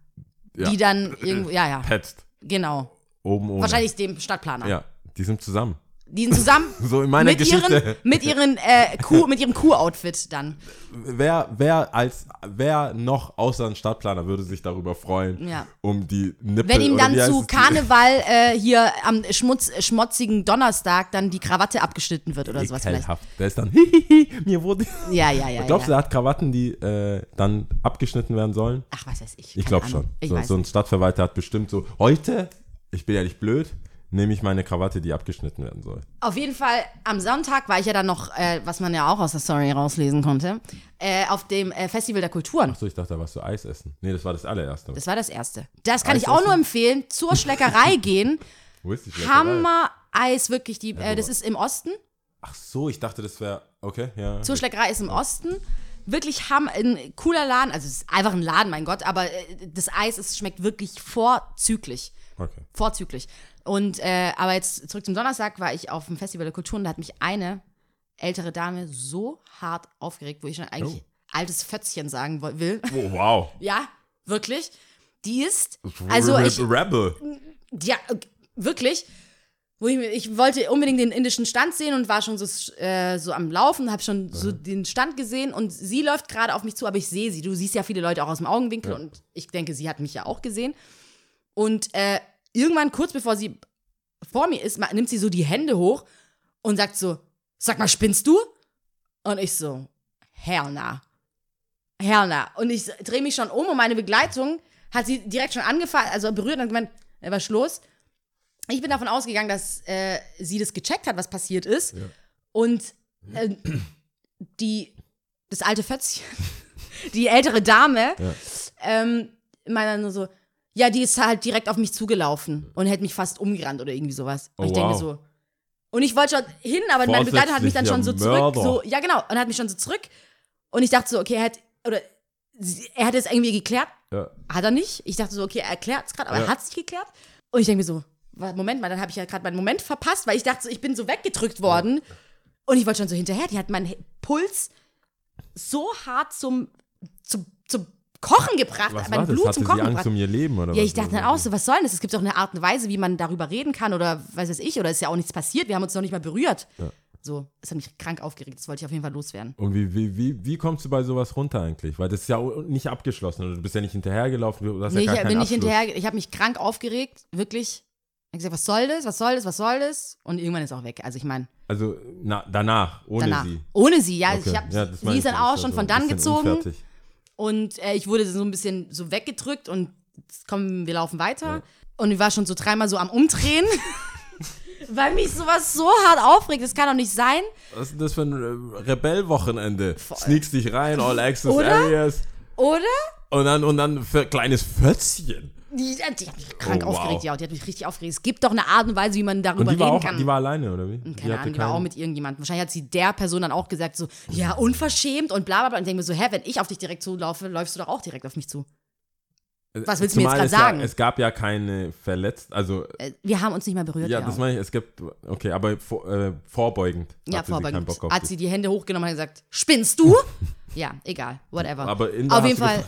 Ja. Die dann irgendwo, ja, ja, Petzt. genau. Oben ohne. Wahrscheinlich dem Stadtplaner. Ja, die sind zusammen. Die sind zusammen [laughs] So in meiner mit Geschichte. ihren, mit ihren äh, Kuh, mit ihrem Kuh-Outfit dann. Wer, wer als wer noch außer ein Stadtplaner würde sich darüber freuen, Ja. um die Nippel Wenn ihm dann zu Karneval äh, hier am schmutz, schmutzigen Donnerstag dann die Krawatte abgeschnitten wird oder sowas vielleicht. Ekelhaft. Der ist dann, [laughs] hihihi, mir wurde. Ja, ja, ja. Glaubst du, ja. er hat Krawatten, die äh, dann abgeschnitten werden sollen? Ach, was weiß ich. Ich glaube schon. Ich so, so ein Stadtverwalter hat bestimmt so, heute, ich bin ja nicht blöd, nehme ich meine Krawatte, die abgeschnitten werden soll. Auf jeden Fall, am Sonntag war ich ja dann noch, äh, was man ja auch aus der Story rauslesen konnte, äh, auf dem äh, Festival der Kulturen. Achso, ich dachte, da warst du Eis essen. Nee, das war das allererste. Das war das Erste. Das kann Eis ich auch essen? nur empfehlen. Zur Schleckerei [laughs] gehen. Wo ist die Schleckerei? Hammer Eis, wirklich. Die, äh, wo das ist im Osten. Ach so, ich dachte, das wäre, okay, ja. Zur Schleckerei ist im Osten. Wirklich ham ein cooler Laden. Also es ist einfach ein Laden, mein Gott, aber äh, das Eis es schmeckt wirklich vorzüglich. Okay. Vorzüglich. Und äh, aber jetzt zurück zum Donnerstag war ich auf dem Festival der Kulturen, da hat mich eine ältere Dame so hart aufgeregt, wo ich schon eigentlich altes Fötzchen sagen will. Oh, wow. [laughs] ja, wirklich. Die ist, also ich, Rebel. ja, wirklich. Wo ich, ich wollte unbedingt den indischen Stand sehen und war schon so, äh, so am Laufen, habe schon so den Stand gesehen und sie läuft gerade auf mich zu, aber ich sehe sie. Du siehst ja viele Leute auch aus dem Augenwinkel und ich denke, sie hat mich ja auch gesehen. Und äh, irgendwann, kurz bevor sie vor mir ist, nimmt sie so die Hände hoch und sagt so: Sag mal, spinnst du? Und ich so. Hell nah. Und ich drehe mich schon um und meine Begleitung hat sie direkt schon angefasst, also berührt und hat gemeint: Was ist los? Ich bin davon ausgegangen, dass äh, sie das gecheckt hat, was passiert ist. Und äh, die, das alte Fötzchen, [laughs] die ältere Dame, ähm, meinte dann nur so, ja, die ist halt direkt auf mich zugelaufen und hätte mich fast umgerannt oder irgendwie sowas. Und Oh, ich denke wow. so. Und ich wollte schon hin, aber mein Begleiter hat mich dann schon so zurück. Vorsätzlicher So, Mörder. ja, genau. Und hat mich schon so zurück. Und ich dachte so, okay, er hat, oder er hat es irgendwie geklärt. Ja. Hat er nicht. Ich dachte so, okay, er erklärt es gerade, aber Ja. er hat es nicht geklärt. Und ich denke mir so, Moment mal, dann habe ich ja gerade meinen Moment verpasst, weil ich dachte so, ich bin so weggedrückt worden. Und ich wollte schon so hinterher. Die hat meinen Puls so hart zum, zum, zum Kochen gebracht, Was mein war das? Blut Hatte zum sie Kochen Angst gebracht. um ihr Leben oder Ja, was? ich dachte dann auch so, was soll denn das? Es gibt doch eine Art und Weise, wie man darüber reden kann oder weiß es ich, oder ist ja auch nichts passiert. Wir haben uns noch nicht mal berührt. So, es hat mich krank aufgeregt. Das wollte ich auf jeden Fall loswerden. Und wie, wie, wie, wie kommst du bei sowas runter eigentlich? Weil das ist ja nicht abgeschlossen. oder Du bist ja nicht hinterhergelaufen. Du hast Nee, ja gar ich bin nicht hinterher, ich habe mich krank aufgeregt, wirklich. Ich habe gesagt, was soll das, was soll das, was soll das? Und irgendwann ist auch weg. Also ich meine, Also na, danach, ohne danach. sie. Ohne sie, ja. Okay. Ich hab, Ja, das sie ist dann auch schon ja von dann gezogen unfertig. Und äh, ich wurde so ein bisschen so weggedrückt und kommen, wir laufen weiter. Und ich war schon so dreimal so am Umdrehen, [laughs] weil mich sowas so hart aufregt. Das kann doch nicht sein. Was ist denn das für ein äh, Rebellwochenende? Sneaks dich rein, All Access Oder? Areas. Oder? Und dann, und dann für ein kleines Fötzchen. Die, die hat mich krank Oh, wow. aufgeregt, ja. Die hat mich richtig aufgeregt. Es gibt doch eine Art und Weise, wie man darüber Und die war, reden auch, kann. die war alleine, oder wie? Keine Ahnung, die war auch mit irgendjemandem. Wahrscheinlich hat sie der Person dann auch gesagt, so, ja, unverschämt und bla bla bla. Und ich denke mir so, hä, wenn ich auf dich direkt zulaufe, läufst du doch auch direkt auf mich zu. Was willst du mir jetzt grad es ja- sagen? Es gab ja keine Verletzten, also Äh, Wir haben uns nicht mal berührt. ja, ja, das meine ich, es gibt, okay, aber vor, äh, vorbeugend ja vorbeugend. Auf Hat dich. sie die Hände hochgenommen und gesagt, spinnst du? [laughs] ja, egal, whatever. Aber Inder auf hast jeden Fall,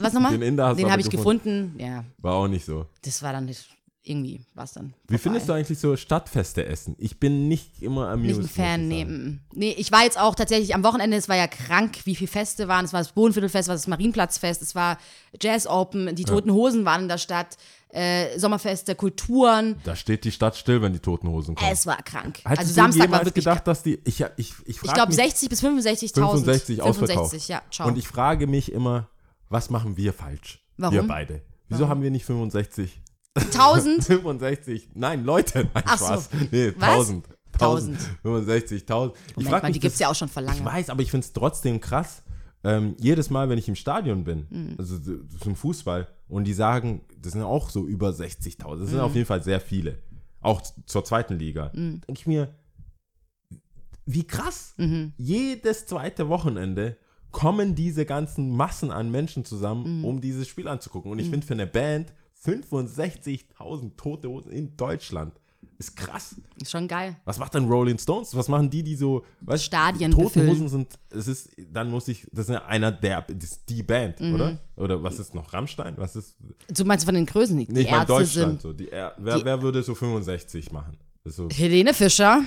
was nochmal? Den Inder hast Den habe ich gefunden. gefunden. Ja, War auch nicht so. das war dann nicht, irgendwie war es dann. Wie findest du eigentlich so Stadtfeste essen? Ich bin nicht immer amused. Nicht ein Fan, nee. ich sagen. mm. Nee, ich war jetzt auch tatsächlich am Wochenende, es war ja krank, wie viele Feste waren. Es war das Bodenviertelfest, es war das Marienplatzfest, es war Jazz Open, die Toten Hosen waren in der Stadt, äh, Sommerfest der Kulturen. Da steht die Stadt still, wenn die Toten Hosen kommen. Es war krank. Hättest also Samstag war wirklich gedacht, dass die. Ich, ich, ich, Ich glaube mich, 60 bis 65.000. 65 ausverkauft. 65, ja, ciao. Und ich frage mich immer, was machen wir falsch? Warum? Wir beide. Wieso haben wir nicht 65? 1000? 65. Nein, Leute. Nein, Ach so. Spaß. Nee, Was? 1000. 1000. 65, 1000. Ich frag mal, mich, die gibt es ja auch schon vor Ich lange. weiß, aber ich finde es trotzdem krass. Ähm, jedes Mal, wenn ich im Stadion bin, Mhm. also so- zum Fußball, und die sagen, das sind auch so über 60.000. Das Mhm. sind auf jeden Fall sehr viele. Auch zur zweiten Liga. Mhm. Denke ich mir, wie krass. Jedes zweite Wochenende kommen diese ganzen Massen an Menschen zusammen, Mhm. um dieses Spiel anzugucken. Und ich finde für eine Band 65.000 Tote Hosen in Deutschland ist krass. Ist schon geil. Was macht dann Rolling Stones? Was machen die, die so, weißt, Stadien Toten befüllen. Hosen sind, es ist, dann muss ich, das ist ja einer der, das ist die Band, Mhm. oder? Oder was ist noch, Rammstein? Was ist, Du meinst von den Größen, die, nee, ich meine Deutschland, so, die, Er- wer, die- wer würde so 65 machen? So, Helene Fischer,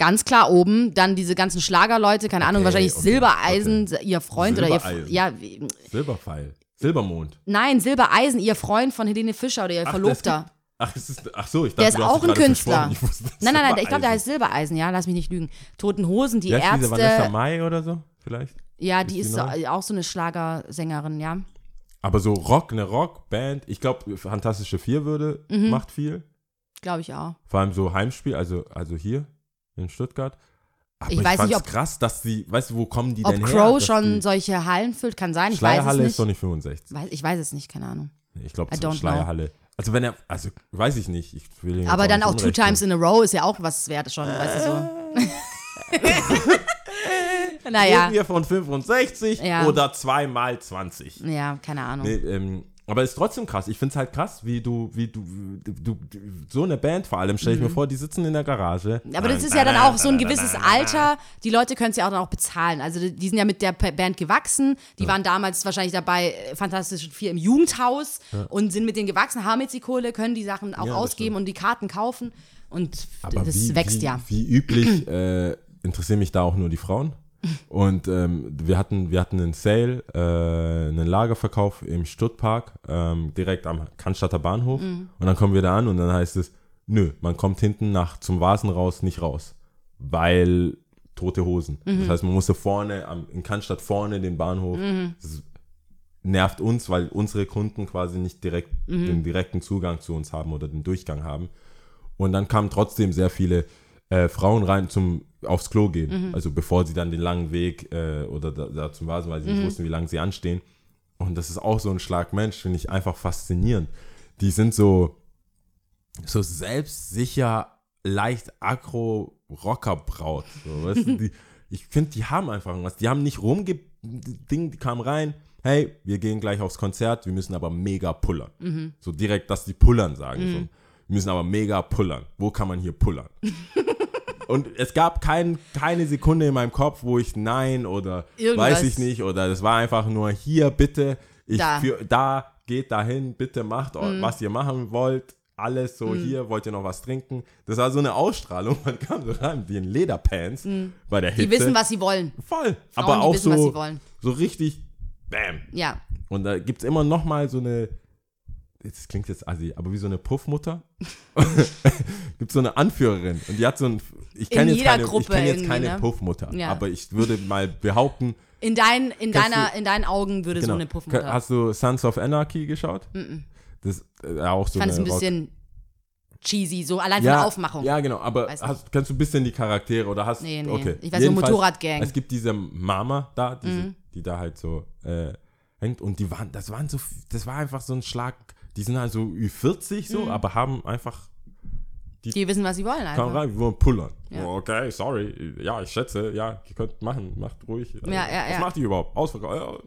ganz klar oben. Dann diese ganzen Schlagerleute, keine Ahnung, Okay, wahrscheinlich okay, Silbereisen, ihr Freund oder ihr. Silbereisen. Ja, Silberpfeil, Silbermond. nein, Silbereisen, ihr Freund von Helene Fischer oder ihr Ach, Verlobter. Ach, ist, ach so, ich dachte, Der ist du auch ein Künstler. wusste, Nein, nein, nein, ich glaube, der Silbereisen. heißt Silbereisen, ja, lass mich nicht lügen. Toten Hosen, die Wie heißt diese Vanessa Ärzte. Mai oder so, vielleicht? Ja, die Ist ist die neu? auch so eine Schlagersängerin, ja. Aber so Rock, eine Rockband, ich glaube, Fantastische Vier würde, Mhm. macht viel. Glaube ich auch. Vor allem so Heimspiel, also, also hier in Stuttgart. Aber Ich ich, weiß nicht, ob- krass, dass die, weißt du, wo kommen die Ob denn her? Crow schon solche Hallen füllt, kann sein. Ich weiß Schleierhalle es ist doch nicht. nicht 65. Weiß, ich weiß es nicht, keine Ahnung. Ich glaube, I so don't Schleierhalle. Also wenn er, also weiß ich nicht. Ich will Aber dann nicht auch two times in a row ist ja auch was wert schon, weißt du so. [laughs] Reden naja, wir von 65 Ja. oder 2 mal 20. ja, keine Ahnung. Nee, ähm, aber ist trotzdem krass. Ich finde es halt krass, wie du, wie du, du, du so eine Band vor allem, stelle ich mir vor, die sitzen in der Garage. Mhm. Aber das ist ja dann auch so ein gewisses Alter. Die Leute können es ja auch dann auch bezahlen. Also die sind ja mit der Band gewachsen. Die waren damals wahrscheinlich dabei, äh, Fantastischen Vier im Jugendhaus und sind mit denen gewachsen, haben jetzt die Kohle, können die Sachen auch Ja, ausgeben und die Karten kaufen. Und Aber das wie, wächst wie, ja. Wie üblich äh, interessieren mich da auch nur die Frauen. Und ähm, wir, hatten, wir hatten einen Sale, äh, einen Lagerverkauf im Stuttpark, ähm, direkt am Cannstatter Bahnhof. Mhm. Und dann kommen wir da an und dann heißt es, nö, man kommt hinten nach zum Vasen raus nicht raus. Weil tote Hosen. Mhm. Das heißt, man musste vorne, am, in Cannstatt vorne den Bahnhof. Mhm. Das nervt uns, weil unsere Kunden quasi nicht direkt Mhm. den direkten Zugang zu uns haben oder den Durchgang haben. Und dann kamen trotzdem sehr viele äh, Frauen rein zum aufs Klo gehen. Mhm. Also bevor sie dann den langen Weg äh, oder da, da zum Vasen, weil sie Mhm. nicht wussten, wie lange sie anstehen. Und das ist auch so ein Schlag Mensch, finde ich einfach faszinierend. Die sind so, so selbstsicher, leicht aggro Rockerbraut. So, weißt du, die, [laughs] ich finde, die haben einfach was. Die haben nicht rumge... Ding, die kamen rein, hey, wir gehen gleich aufs Konzert, wir müssen aber mega pullern. Mhm. So direkt, dass die pullern sagen. So. Wir müssen aber mega pullern. Wo kann man hier pullern? [laughs] Und es gab kein, keine Sekunde in meinem Kopf, wo ich nein oder Irgendwas. weiß ich nicht oder das war einfach nur hier bitte, ich Da. Mhm. Für, da geht dahin, bitte macht, was ihr machen wollt. Alles so hier, wollt ihr noch was trinken? Das war so eine Ausstrahlung. [laughs] Man kam so rein, wie in Lederpants bei der Hitze. Mhm. Die wissen, was sie wollen. Voll. Frauen, aber auch wissen, was so, sie wollen. so richtig Bam. Ja. Und da gibt es immer noch mal so eine, das klingt jetzt assi, aber wie so eine Puffmutter. [laughs] gibt so eine Anführerin und die hat so ein, ich kenne jetzt, keine, ich Gruppe kenn jetzt keine ne? Puffmutter, Ja. aber ich würde mal behaupten, In, dein, in, deiner, du- in deinen Augen würde so genau, eine Puffmutter. hast du Sons of Anarchy geschaut? Das äh, auch so ich fand es ein Rock- bisschen cheesy, so allein von ja, der Aufmachung. Ja, genau, aber hast, kennst du ein bisschen die Charaktere oder hast Nee, nee. okay. Ich weiß nur Motorradgang. Es gibt diese Mama da, diese, Mhm. die da halt so äh, hängt und die waren, das waren so, das war einfach so ein Schlag, die sind halt so Ü40 so, Mhm. aber haben einfach Die wissen, was sie wollen Komm einfach. rein, wir wollen pullern. Ja. Oh, okay, sorry. Ja, ich schätze, ja, ihr könnt machen, macht ruhig. Ja, ja, Was ja. macht die überhaupt? Ausverkauf. Ja,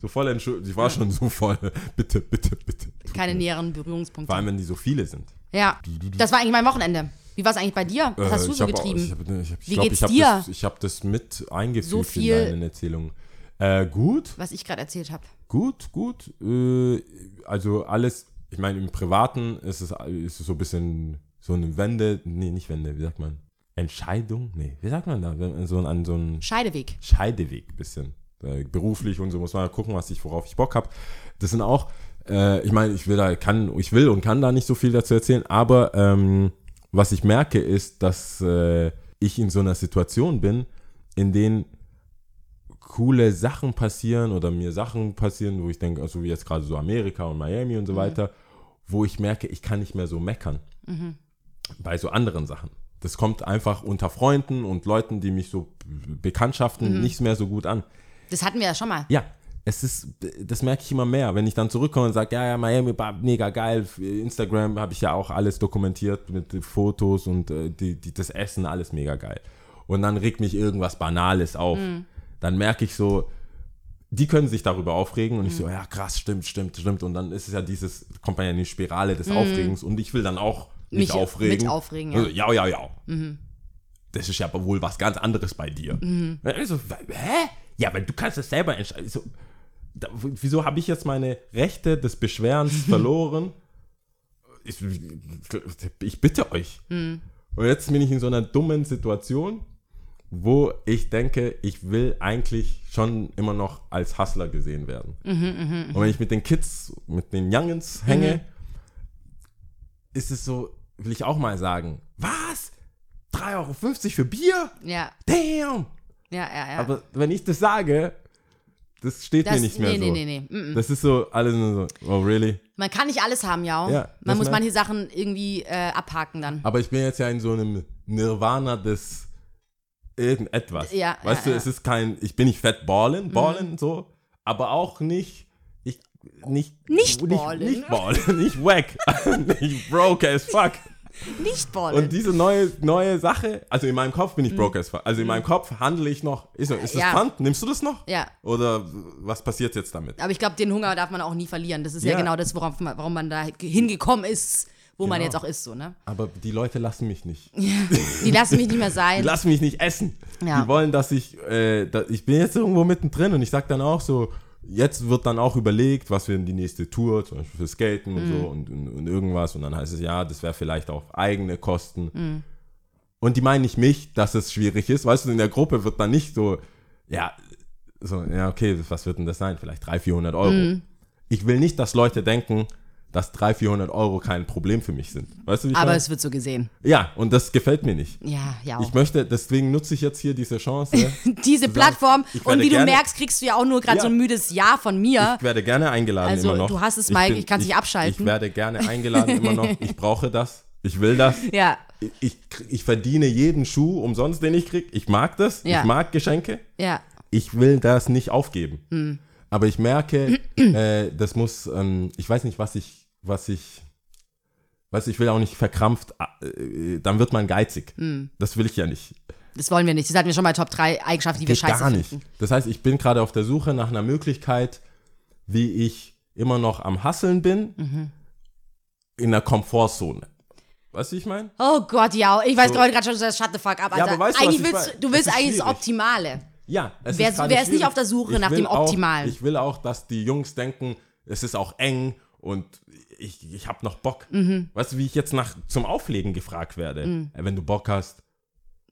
so voll entschuldigt. Ich war schon so voll. [laughs] bitte, bitte, bitte. Keine näheren Berührungspunkte. Vor allem, wenn die so viele sind. Ja, das war eigentlich mein Wochenende. Wie war es eigentlich bei dir? Was hast Äh, du ich so hab auch- getrieben? Ich, hab, ich, hab, ich Wie glaub, geht's ich dir? Das, ich habe das mit eingefügt So viel- in deinen Erzählungen. Äh, gut, was ich gerade erzählt habe. gut, gut. Äh, also alles ich meine, im Privaten ist es, ist es so ein bisschen so eine Wende, nee, nicht Wende, wie sagt man? Entscheidung? Nee, wie sagt man da? Wenn- So an so einen Scheideweg. Scheideweg bisschen. Äh, beruflich und so muss man gucken, was ich, worauf ich Bock habe. Das sind auch, äh, ich meine, ich will da, kann, ich will und kann da nicht so viel dazu erzählen, aber ähm, was ich merke ist, dass äh, ich in so einer Situation bin, in denen coole Sachen passieren oder mir Sachen passieren, wo ich denke, also wie jetzt gerade so Amerika und Miami und so weiter, wo ich merke, ich kann nicht mehr so meckern. Bei so anderen Sachen. Das kommt einfach unter Freunden und Leuten, die mich so bekanntschaften, nicht mehr so gut an. Das hatten wir ja schon mal. Ja, es ist, das merke ich immer mehr. Wenn ich dann zurückkomme und sage, ja, ja, Miami war mega geil. Instagram habe ich ja auch alles dokumentiert mit Fotos und äh, die, die, das Essen, alles mega geil. Und dann regt mich irgendwas Banales auf. Dann merke ich so, die können sich darüber aufregen und ich so, ja, krass, stimmt, stimmt, stimmt. Und dann ist es ja dieses, kommt man ja in die Spirale des Aufregens und ich will dann auch mich, Mich aufregen. mit aufregen, ja. Also, ja, ja, ja. Das ist ja wohl was ganz anderes bei dir. Ich so, hä? Ja, aber du kannst es selber entscheiden. So, da, wieso habe ich jetzt meine Rechte des Beschwerens [laughs] verloren? Ich, ich bitte euch. Und jetzt bin ich in so einer dummen Situation, wo ich denke, ich will eigentlich schon immer noch als Hustler gesehen werden. Und wenn ich mit den Kids, mit den Youngens hänge, ist es so, will ich auch mal sagen, was? 3,50 Euro für Bier? Ja, Damn! ja, ja, ja. Aber wenn ich das sage, das steht das, mir nicht mehr nee, so. nee, nee, nee. Mm, mm. Das ist so, alles nur so, oh really? Man kann nicht alles haben, ja. Ja, Man muss manche Sachen irgendwie äh, abhaken dann. Aber ich bin jetzt ja in so einem Nirvana des irgendetwas. Ja, weißt ja, du, ja. es ist kein, ich bin nicht fett ballen, ballen so, aber auch nicht, ich, nicht, Nicht ballen. nicht ballen, [laughs] nicht wack, [laughs] nicht broke as fuck. Nicht ballen. Und diese neue, neue Sache, also in meinem Kopf bin ich broke as fuck. Also in meinem Kopf handle ich noch, ist, ist das Mhm. Pfand? Nimmst du das noch? ja. Oder was passiert jetzt damit? Aber ich glaube, den Hunger darf man auch nie verlieren. Das ist ja, genau das, worauf warum man da hingekommen ist, wo man Genau. jetzt auch ist, so, ne? Aber die Leute lassen mich nicht. [laughs] Die lassen mich nicht mehr Die sein. lassen mich nicht essen. Ja. Die wollen, dass ich, äh, da, ich bin jetzt irgendwo mittendrin und ich sag dann auch so, jetzt wird dann auch überlegt, was wir in die nächste Tour, zum Beispiel für Skaten und Mhm. so und, und, und irgendwas und dann heißt es, ja, das wäre vielleicht auf eigene Kosten. Mhm. Und die meinen nicht mich, dass es schwierig ist, weißt du, in der Gruppe wird dann nicht so, ja, so, ja, okay, was wird denn das sein? Vielleicht 300, 400 Euro. Mhm. Ich will nicht, dass Leute denken, dass 300, 400 Euro kein Problem für mich sind. Weißt du, wie ich Aber meine? es wird so gesehen. Ja, und das gefällt mir nicht. Ja, ja. Auch. Ich möchte, deswegen nutze ich jetzt hier diese Chance. [laughs] Diese Plattform. ich Und wie du gerne- merkst, kriegst du ja auch nur gerade Ja. so ein müdes Ja von mir. Ich werde gerne eingeladen Also, immer noch. du hast es, Mike, ich kann's nicht abschalten. Ich werde gerne eingeladen immer noch. Ich brauche das. Ich will das. ja, Ich, ich, ich verdiene jeden Schuh umsonst, den ich kriege. Ich mag das. Ja. Ich mag Geschenke. ja. Ich will das nicht aufgeben. Hm. Aber ich merke, [clears throat] äh, das muss, ähm, ich weiß nicht, was ich, was ich, weiß ich will auch nicht verkrampft, äh, dann wird man geizig. Hm. Das will ich ja nicht. Das wollen wir nicht. Das hatten wir schon mal Top 3 Eigenschaften, die wir Geht scheiße gar nicht. finden. Das heißt, ich bin gerade auf der Suche nach einer Möglichkeit, wie ich immer noch am Hasseln bin, Mhm. in der Komfortzone. Weißt du, wie ich meine? Oh Gott, ja. Ich weiß So. gerade schon, das shut the fuck up, Ja, Alter. aber weißt du, was eigentlich ich willst, meine? du willst eigentlich das. Optimale. Ja, es Wer- ist wer ist nicht auf der Suche Ich nach dem auch, Optimalen? Ich will auch, dass die Jungs denken, es ist auch eng und ich, ich habe noch Bock. Mhm. Weißt du, wie ich jetzt nach zum Auflegen gefragt werde? Äh, Wenn du Bock hast.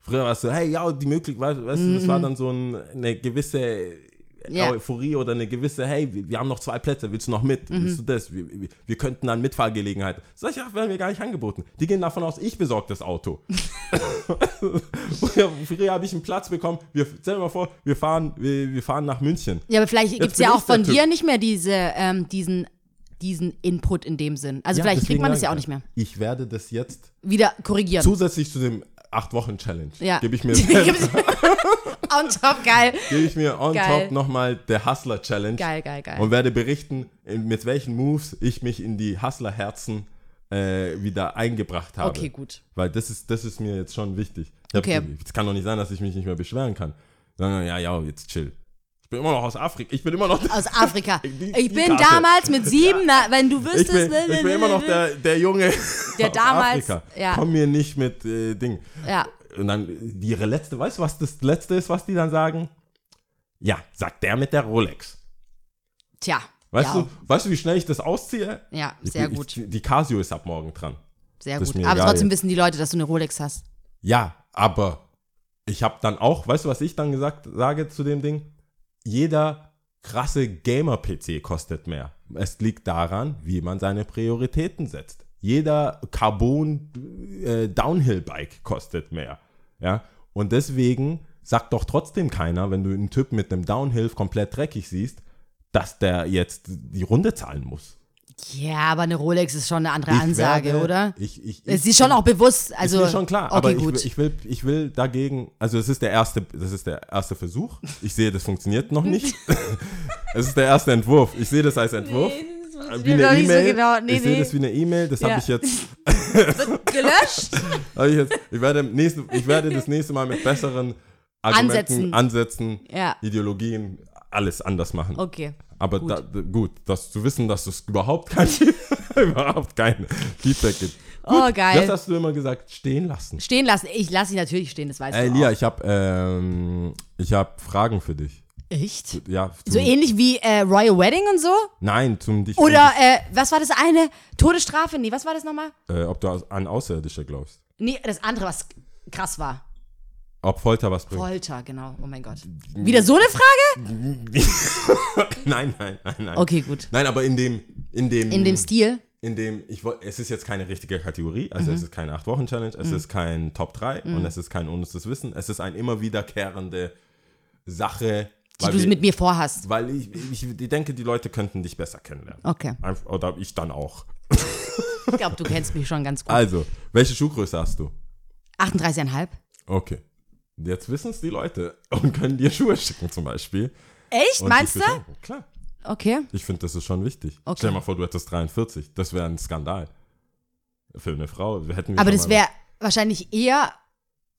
Früher warst du, hey, ja, die Möglichkeit, weißt, weißt du, das war dann so ein, eine gewisse Mhm. Ja. Euphorie oder eine gewisse, hey, wir, wir haben noch zwei Plätze, willst du noch mit? Mhm. Willst du das? Wir, wir, wir könnten dann Mitfahrgelegenheit. Ja, werden wir gar nicht angeboten. Die gehen davon aus, ich besorge das Auto. [laughs] früher habe ich einen Platz bekommen. Wir, stell dir mal vor, wir fahren, wir, wir fahren nach München. Ja, aber vielleicht gibt es ja auch von dir nicht mehr diese, ähm, diesen, diesen Input in dem Sinn. Also Ja, vielleicht kriegt man das ja auch ich nicht mehr. Ich werde das jetzt Wieder korrigieren. zusätzlich zu dem 8-Wochen-Challenge, Ja. gebe ich mir, [laughs] [laughs] On top, geil. gebe ich mir on Geil. top nochmal der Hustler-Challenge. Geil, geil, geil. Und werde berichten, mit welchen Moves ich mich in die Hustler-Herzen äh, wieder eingebracht habe. Okay, gut. Weil das ist, das ist mir jetzt schon wichtig. Ich hab, Okay. Es kann doch nicht sein, dass ich mich nicht mehr beschweren kann. Sondern, ja, ja, jetzt chill. Ich bin immer noch aus Afrika. Ich bin immer noch Aus Afrika. [laughs] Die- ich bin Karte. damals mit sieben, na, wenn du ich wüsstest. bin, ich bin immer noch der, der Junge Der [laughs] aus damals- Afrika. ja. Komm mir nicht mit äh, Ding. Ja. Und dann ihre letzte, weißt du, was das letzte ist, was die dann sagen? Ja, sagt der mit der Rolex. Tja. Weißt Ja. du, weißt du, wie schnell ich das ausziehe? Ja, Ich- sehr ich, gut. Die Casio ist ab morgen dran. Sehr das gut. Aber trotzdem wissen die Leute, dass du eine Rolex hast. Ja, aber ich habe dann auch, weißt du, was ich dann gesagt sage zu dem Ding? Jeder krasse Gamer-PC kostet mehr. Es liegt daran, wie man seine Prioritäten setzt. Jeder Carbon äh, kostet mehr. Ja, und deswegen sagt doch trotzdem keiner, wenn du einen Typ mit einem Downhill komplett dreckig siehst, dass der jetzt die Runde zahlen muss. Ja, aber eine Rolex ist schon eine andere Ich Ansage, werde- oder? Ich, ich, ich, ist schon auch bewusst. Also, ist mir schon klar, okay, aber ich, gut. will- ich, will, ich will dagegen, also es ist der erste, das ist der erste Versuch. Ich sehe, das funktioniert noch nicht. [laughs] es ist der erste Entwurf. Ich sehe das als Entwurf. wie noch eine nicht so E-Mail. genau. Nee, ich sehe nee. das wie eine E-Mail. Das Ja. habe ich jetzt. [laughs] Gelöscht? [laughs] Hab ich, jetzt ich, werde nächste, ich werde das nächste Mal mit besseren Ansätzen. Argumenten, Ansätzen, Ja. Ideologien, alles anders machen. Okay. Aber gut. Da, gut, das zu wissen, dass es überhaupt kein, [laughs] überhaupt kein Feedback gibt. Oh, Das geil. hast du immer gesagt, stehen lassen. Stehen lassen. Ich lasse sie natürlich stehen, das weißt Ey, du Lia, auch. ich habe ähm, ich hab Fragen für dich. Echt? Ja, So ähnlich wie äh, Royal Wedding und so? Nein, zum dich. Oder, äh, was war das eine? Todesstrafe? Nee, was war das nochmal? äh, ob du an Außerirdische glaubst. Nee, das andere, was krass war. Ob Folter was bringt. Folter, genau. Oh mein Gott. Wieder so eine Frage? [laughs] nein, nein, nein, nein. Okay, gut. Nein, aber in dem, in dem, In dem Stil? in dem, ich es ist jetzt keine richtige Kategorie, Mhm. also es ist keine 8-Wochen-Challenge, es ist kein Top 3 und es ist kein unnützes Wissen, es ist eine immer wiederkehrende Sache, Die du wir, mit mir vorhast. weil ich, ich, ich denke, die Leute könnten dich besser kennenlernen. Okay. Einf- Oder ich dann auch. Ich glaube, du kennst mich schon ganz gut. Also, welche Schuhgröße hast du? 38,5. Okay. Jetzt wissen es die Leute und können dir Schuhe schicken zum Beispiel. Echt? Und Meinst du? beschenken. Klar. Okay. Ich finde, das ist schon wichtig. Okay. Stell dir mal vor, du hättest 43. Das wäre ein Skandal. Für eine Frau. Hätten wir Aber das wäre wahrscheinlich eher,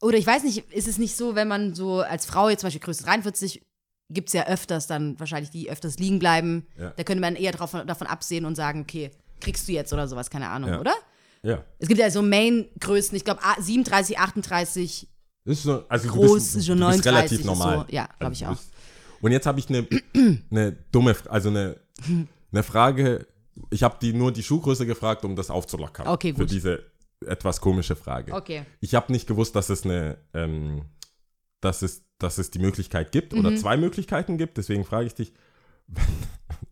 oder ich weiß nicht, ist es nicht so, wenn man so als Frau jetzt zum Beispiel Größe 43, gibt es ja öfters dann wahrscheinlich, die öfters liegen bleiben. Ja. Da könnte man eher drauf, davon absehen und sagen, okay, kriegst du jetzt oder sowas, keine Ahnung, Ja. oder? Ja. Es gibt ja so Main-Größen, ich glaube 37, 38, Das ist so, also Groß du bist, ist schon du bist 39 relativ normal. so- ja, Also ich du auch. Und jetzt habe ich eine, [clears throat] eine dumme, also eine, eine Frage. Ich habe die nur die Schuhgröße gefragt, um das aufzulockern. Okay, Für gut. diese etwas komische Frage. okay. Ich habe nicht gewusst, dass es eine, ähm, dass es, dass es die Möglichkeit gibt Mhm. oder zwei Möglichkeiten gibt. Deswegen frage ich dich. [laughs]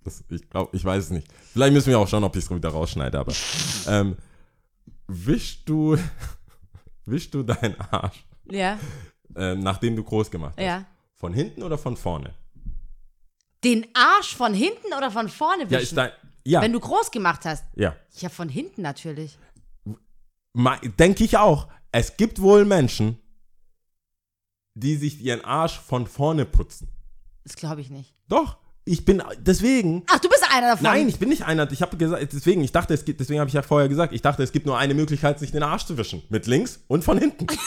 Das, ich glaube, ich weiß es nicht. Vielleicht müssen wir auch schauen, ob ich es wieder rausschneide. Aber ähm, wischst du, [laughs] wischst du deinen Arsch, Ja, ähm, nachdem du groß gemacht hast? ja. Von hinten oder von vorne? Den Arsch von hinten oder von vorne Ja, wischen? ist dein. Ja, Wenn du groß gemacht hast. ja. Ja, von hinten natürlich. Denke ich auch. Es gibt wohl Menschen, die sich ihren Arsch von vorne putzen. Das glaube ich nicht. Doch, ich bin deswegen. Ach, du bist einer davon. Nein, ich bin nicht einer. Ich habe gesagt, deswegen, ich dachte, es gibt, deswegen habe ich ja vorher gesagt, ich dachte, es gibt nur eine Möglichkeit, sich den Arsch zu wischen. Mit links und von hinten. [laughs]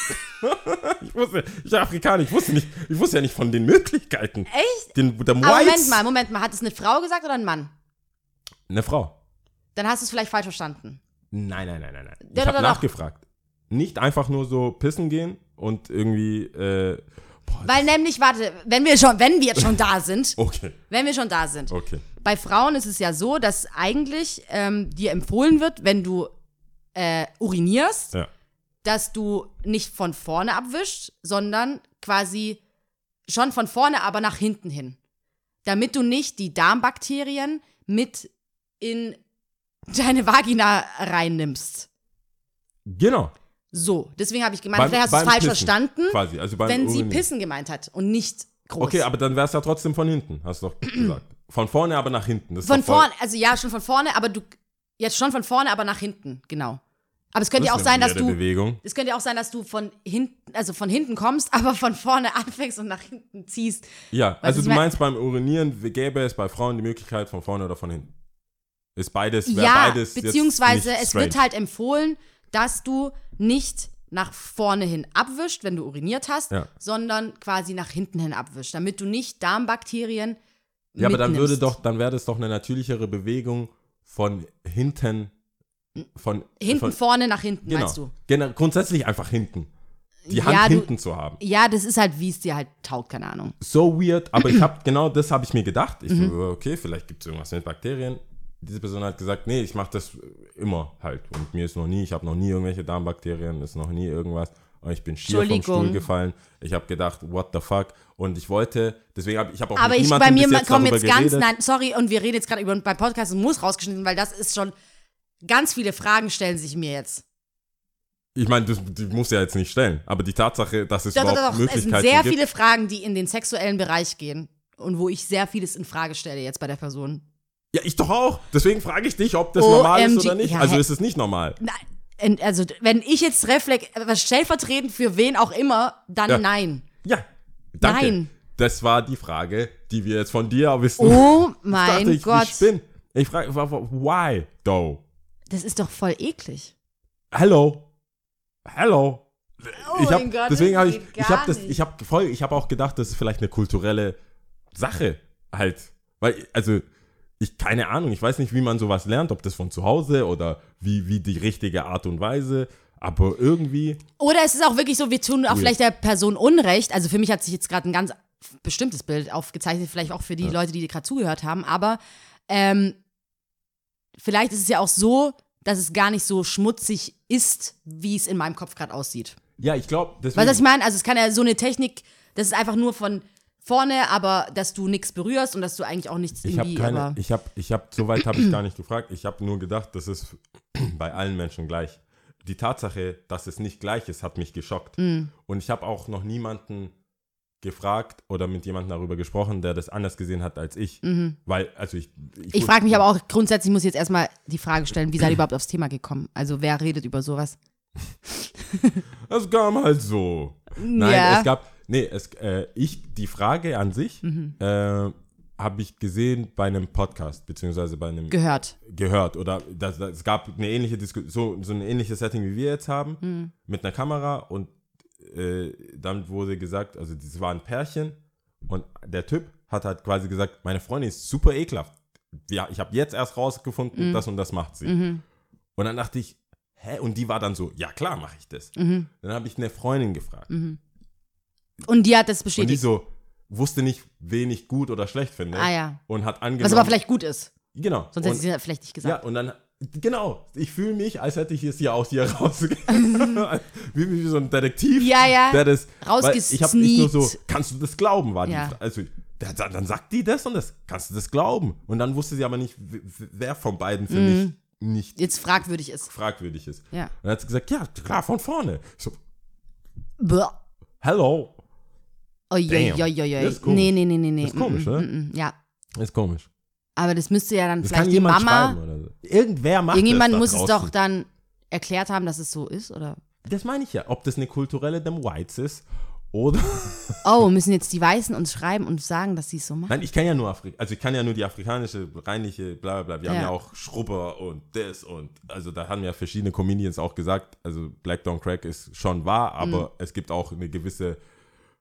[laughs] ich wusste, ich bin Afrikaner, ich wusste nicht, ich wusste ja nicht von den Möglichkeiten. Echt? Den, der. Moment mal, Moment mal. Hat es eine Frau gesagt oder ein Mann? Eine Frau. Dann hast du es vielleicht falsch verstanden. Nein, nein, nein, nein, nein. Ich habe nachgefragt. Nicht einfach nur so pissen gehen und irgendwie, äh, boah, Weil nämlich, warte, wenn wir schon, wenn wir jetzt schon da [laughs] sind, okay, wenn wir schon da sind. okay. Bei Frauen ist es ja so, dass eigentlich ähm, dir empfohlen wird, wenn du äh, urinierst, Ja. dass du nicht von vorne abwischst, sondern quasi schon von vorne, aber nach hinten hin. Damit du nicht die Darmbakterien mit in [laughs] deine Vagina reinnimmst. Genau. So, deswegen habe ich gemeint, Beim- vielleicht hast du es falsch Pissen verstanden, Quasi, also beim wenn sie Urinieren. Pissen gemeint hat und nicht groß. Okay, aber dann wäre es ja trotzdem von hinten, hast du doch [clears throat] gesagt. Von vorne, aber nach hinten. Das Von vorne, also ja, schon von vorne, aber du, jetzt schon von vorne, aber nach hinten, genau. Aber es könnte ja auch sein, dass du, Bewegung. es könnte ja auch sein, dass du von hinten, also von hinten kommst, [laughs] aber von vorne anfängst und nach hinten ziehst. Ja, Weißt also du, meinst beim Urinieren gäbe es bei Frauen die Möglichkeit von vorne oder von hinten. Ist beides, Ja, beides beziehungsweise es strange. wird halt empfohlen, dass du nicht nach vorne hin abwischt, wenn du uriniert hast, Ja. sondern quasi nach hinten hin abwischt, damit du nicht Darmbakterien Ja, aber dann würde mitnimmst. doch, dann wäre das doch eine natürlichere Bewegung von hinten, von hinten von, vorne nach hinten, genau. meinst du? Genau, grundsätzlich einfach hinten. die Hand Ja, du- hinten zu haben. Ja, das ist halt, wie es dir halt taugt, keine Ahnung. So weird, aber ich habe genau das habe ich mir gedacht. Ich Mhm. so, okay, vielleicht gibt es irgendwas mit Bakterien. Diese Person hat gesagt, nee, ich mache das immer halt. Und mir ist noch nie, ich habe noch nie irgendwelche Darmbakterien, ist noch nie irgendwas. Und ich bin schier vom. Stuhl gefallen. Ich habe gedacht, what the fuck? Und ich wollte, deswegen habe ich habe auch Aber ich, bei mir jetzt kommen jetzt ganz, geredet. nein, sorry, und wir reden jetzt gerade über, beim Podcast, muss rausgeschnitten, weil das ist schon, ganz viele Fragen stellen sich mir jetzt. Ich meine, das, die muss ja jetzt nicht stellen. Aber die Tatsache, dass es Doch, doch, überhaupt doch, es sind Möglichkeiten sehr gibt. viele Fragen, die in den sexuellen Bereich gehen und wo ich sehr vieles in Frage stelle jetzt bei der Person. Ja, ich doch auch. Deswegen frage ich dich, ob das normal ist OMG. oder nicht. Ja, also ist es nicht normal. Nein, also wenn ich jetzt reflekt, was stellvertretend für wen auch immer, dann Ja. nein. Ja, danke. Nein. Das war die Frage, die wir jetzt von dir wissen. Oh [laughs] Ich mein dachte, ich, Gott, Ich bin. Ich frage, why, though? das ist doch voll eklig. Hello. Hello. Oh ich hab, mein Gott, deswegen habe ich, ich habe das, ich habe voll, ich habe auch gedacht, das ist vielleicht eine kulturelle Sache halt, weil also ich keine Ahnung, ich weiß nicht, wie man sowas lernt, ob das von zu Hause oder wie wie die richtige Art und Weise, aber irgendwie Oder es ist auch wirklich so, wir tun auch vielleicht der Person Unrecht. Also für mich hat sich jetzt gerade ein ganz bestimmtes Bild aufgezeichnet, vielleicht auch für die Leute, die gerade zugehört haben. Aber ähm, vielleicht ist es ja auch so, dass es gar nicht so schmutzig ist, wie es in meinem Kopf gerade aussieht. ja, ich glaube, Weißt du, was ich meine? Also es kann ja so eine Technik, das ist einfach nur von vorne, aber dass du nichts berührst und dass du eigentlich auch nichts Ich habe irgendwie, keine, ich habe, ich habe, soweit habe ich gar nicht gefragt. Ich habe nur gedacht, das ist [clears throat] bei allen Menschen gleich. Die Tatsache, dass es nicht gleich ist, hat mich geschockt. Mm. Und ich habe auch noch niemanden gefragt oder mit jemandem darüber gesprochen, der das anders gesehen hat als ich. Weil, also ich. Mhm. ich frage mich aber auch grundsätzlich, muss ich jetzt erstmal die Frage stellen, wie seid ihr überhaupt aufs Thema gekommen? Also wer redet über sowas? [laughs] Es kam halt so. Nein, Ja. es gab. Nee, es, äh, ich, die Frage an sich Mhm. äh, habe ich gesehen bei einem Podcast, beziehungsweise bei einem. Gehört. gehört oder das, das, es gab eine ähnliche Disku so, so ein ähnliches Setting wie wir jetzt haben Hm. mit einer Kamera und äh, dann wurde gesagt, also das war ein Pärchen und der Typ hat halt quasi gesagt, meine Freundin ist super ekelhaft. Ja, ich habe jetzt erst rausgefunden, Hm. das und das macht sie. Mhm. Und dann dachte ich, hä? Und die war dann so, ja klar mache ich das. Mhm. Dann habe ich eine Freundin gefragt Und die hat das und die bestätigt. so wusste nicht, wen ich gut oder schlecht finde Ah ja. und hat angenommen. Was aber vielleicht gut ist. genau. Sonst und, hätte sie ja vielleicht nicht Ja, gesagt. und dann, genau, ich fühle mich, als hätte ich es hier aus hier [laughs] rausgegeben. [laughs] wie, wie so ein Detektiv, Ja, ja. der das, weil ich habe nicht nur so, Rausgesneakt. kannst du das glauben, war die Ja. Frage. Also, der, dann sagt die das und das, kannst du das glauben? Und dann wusste sie aber nicht, wer von beiden für mich nicht Jetzt fragwürdig ist. fragwürdig ist. Mhm. Ja. Und dann hat sie gesagt, ja, klar, von vorne. Ich so, Bäh. hello. Oi, oi, Damn. oi, oi, oi. Das ist komisch. Nee, nee, nee, nee, nee. Das ist komisch, Mm, oder? mm, mm, Ja. Ist komisch. Aber das müsste ja dann Das vielleicht kann die jemand Mama. schreiben oder so. Irgendwer macht Irgendjemand das da muss es draußen. doch dann erklärt haben, dass es so ist, oder? Das meine ich ja. Ob das eine kulturelle dem Whites ist oder [laughs] Oh, müssen jetzt die Weißen uns schreiben und sagen, dass sie es so machen? Nein, ich kenne ja nur Afri also ich kann ja nur die afrikanische, reinliche, bla bla bla. Wir haben Ja. ja auch Schrubber und das und also da haben ja verschiedene Comedians auch gesagt, also Black Don't Crack ist schon wahr, Mhm. aber es gibt auch eine gewisse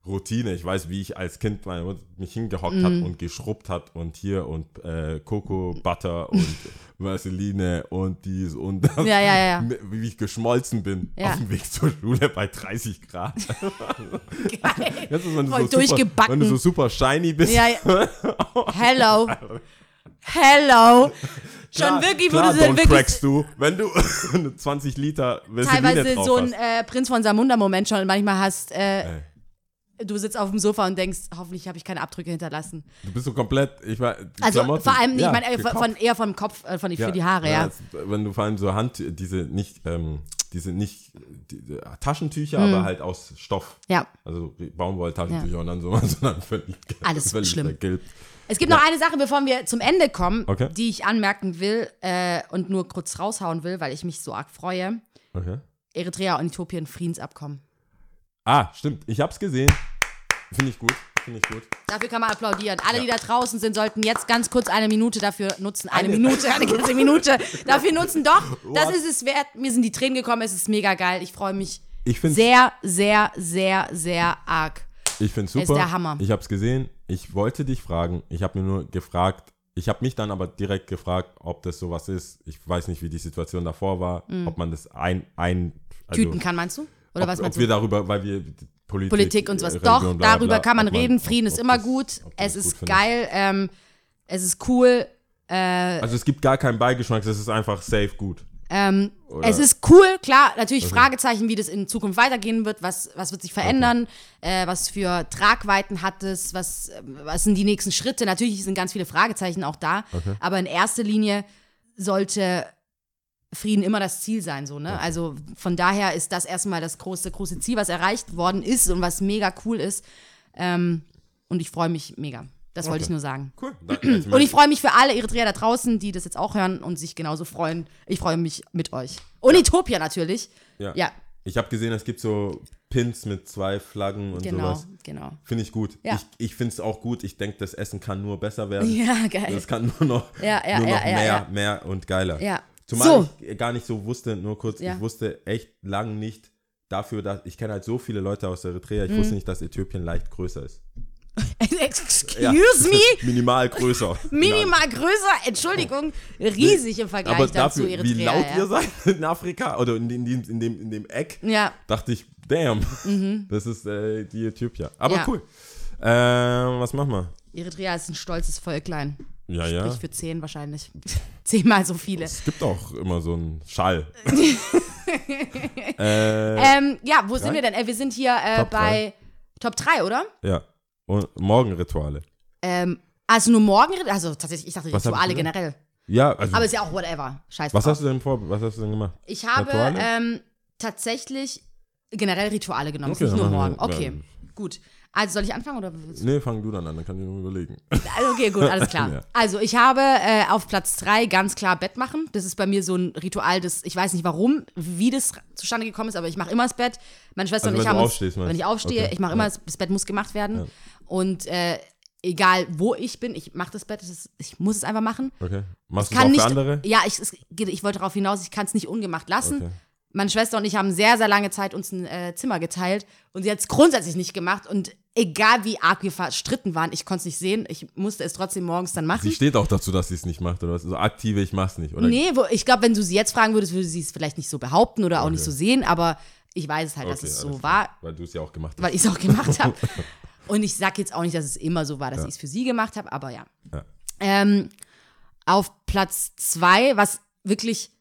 Routine. Ich weiß, wie ich als Kind meine Mutter mich hingehockt hat Mhm. und geschrubbt hat und hier und äh, Coco Butter und [laughs] Vaseline und dies und das. Ja, ja, ja, ja. Wie ich geschmolzen bin Ja. auf dem Weg zur Schule bei 30 Grad. [laughs] Geil. [laughs] Das ist, wenn du Voll so super, durchgebacken. wenn du so super shiny bist. Ja, ja. Hello. Hello. Schon Klar, wirklich, wo klar, du so don't wirklich du, wenn du 20 Liter Vaseline teilweise so ein äh, Prinz von Samunda-Moment schon manchmal hast. Äh, du sitzt auf dem Sofa und denkst, hoffentlich habe ich keine Abdrücke hinterlassen. du bist so komplett, ich war, die Also Klamotten, vor allem, ja, ich meine äh, von, eher vom Kopf, äh, von, für die Haare, ja. es- wenn du vor allem so Hand, diese nicht, ähm, diese nicht, diese Taschentücher, Hm. aber halt aus Stoff. Ja. Also Baumwolltaschentücher und dann so, [laughs] sondern völlig, Alles völlig schlimm. vergilbt. Es gibt noch eine Sache, bevor wir zum Ende kommen, Okay. die ich anmerken will äh, und nur kurz raushauen will, weil ich mich so arg freue. Okay. Eritrea und Äthiopien Friedensabkommen. Ah, stimmt, ich hab's gesehen. Finde ich gut, finde ich gut. Dafür kann man applaudieren. Alle, Ja. die da draußen sind, sollten jetzt ganz kurz eine Minute dafür nutzen. Eine, Eine- Minute, eine ganze Minute [laughs] dafür nutzen. Doch, das What? ist es wert. Mir sind die Tränen gekommen. Es ist mega geil. Ich freue mich Ich finde sehr, sehr, sehr, sehr arg. Ich finde super. Ist der Hammer. Ich habe es gesehen. Ich wollte dich fragen. Ich habe mir nur gefragt. Ich habe mich dann aber direkt gefragt, ob das sowas ist. Ich weiß nicht, wie die Situation davor war. Ob man das ein, ein also, Tüten kann, meinst du? Oder ob, was meinst ob wir darüber, weil wir Politik, Politik und sowas. äh, Doch, Religion, bla, darüber bla, kann man ob reden. Frieden ob ist immer gut. Es ist gut geil. Ähm, es ist cool. Äh, Also es gibt gar keinen Beigeschmack, es ist einfach safe gut. Ähm, es ist cool, klar, natürlich Fragezeichen, wie das in Zukunft weitergehen wird, was, was wird sich verändern, äh, was für Tragweiten hat es, was, was sind die nächsten Schritte. Natürlich sind ganz viele Fragezeichen auch da, aber in erster Linie sollte Frieden immer das Ziel sein, so, ne? Also von daher ist das erstmal das große, große Ziel, was erreicht worden ist und was mega cool ist. Ähm, und ich freue mich mega. Das wollte ich nur sagen. Cool. [clears throat] Und ich freue mich für alle Eritreer da draußen, die das jetzt auch hören und sich genauso freuen. Ich freue mich mit euch. Und Ethiopia natürlich. ja. Ja, Ich habe gesehen, es gibt so Pins mit zwei Flaggen und genau, sowas. genau. Finde ich gut. Ja. Ich, ich finde es auch gut. Ich denke, das Essen kann nur besser werden. [laughs] Ja, geil. Das kann nur noch, Ja, ja, nur noch ja, ja, mehr, ja. mehr und geiler. Ja. Zumal So. ich gar nicht so wusste, nur kurz, Ja. ich wusste echt lang nicht dafür, dass ich kenne halt so viele Leute aus Eritrea, Mhm. ich wusste nicht, dass Äthiopien leicht größer ist. [laughs] Excuse Ja. me? [laughs] Minimal größer. [laughs] Minimal größer, Entschuldigung, riesig im Vergleich Aber dazu dafür, Eritrea. wie laut ja. ihr seid in Afrika oder in, in, in, in, dem, in dem Eck, Ja, dachte ich, damn, das ist äh, die Äthiopier. Aber Mhm. Ja. cool. Ähm, was machen wir? Eritrea ist ein stolzes Völklein. Ja, ja. Sprich für zehn wahrscheinlich. [laughs] Zehnmal so viele. Es gibt auch immer so einen Schall. [laughs] äh, Ähm, ja, wo sind Drei? wir denn? Äh, wir sind hier äh, Top bei Top 3, oder? ja. Und Morgenrituale. Ähm, also nur morgen, also tatsächlich, ich dachte Was Rituale generell. Ja, also. Aber ist ja auch whatever. Scheiß was drauf. hast du denn vor? Was hast du denn gemacht? Ich habe ähm, tatsächlich generell Rituale genommen, Okay, nicht nur morgen. Okay, gut. Also soll ich anfangen oder? Nee, fang du dann an, dann kann ich nur überlegen. Also, Okay, gut, alles [laughs] klar. Ja. Also ich habe äh, auf Platz drei ganz klar Bett machen. Das ist bei mir so ein Ritual, das ich weiß nicht warum, wie das zustande gekommen ist, aber ich mache immer das Bett. Meine Schwester Also und ich haben uns, wenn ich aufstehe, Okay, ich mache ja. immer das, das Bett muss gemacht werden und äh, egal wo ich bin, ich mache das Bett. Das ist, ich muss es einfach machen. Okay. Machst du es auch nicht, für andere? Ja, ich, es, ich wollte darauf hinaus, ich kann es nicht ungemacht lassen. Okay. Meine Schwester und ich haben sehr, sehr lange Zeit uns ein äh, Zimmer geteilt und sie hat es grundsätzlich nicht gemacht und egal wie arg wir verstritten waren, ich konnte es nicht sehen, ich musste es trotzdem morgens dann machen. Sie steht auch dazu, dass sie es nicht macht, oder was? So aktive, ich mach's nicht, oder? Nee, wo, ich glaube, wenn du sie jetzt fragen würdest, würde sie es vielleicht nicht so behaupten oder auch nicht so sehen, aber ich weiß es halt, dass Okay, es alles so klar. war, Weil du es ja auch gemacht hast. weil ich es auch gemacht habe. [laughs] Und ich sage jetzt auch nicht, dass es immer so war, dass ich es für sie gemacht habe, aber ja. Ja. Ähm, auf Platz zwei, was wirklich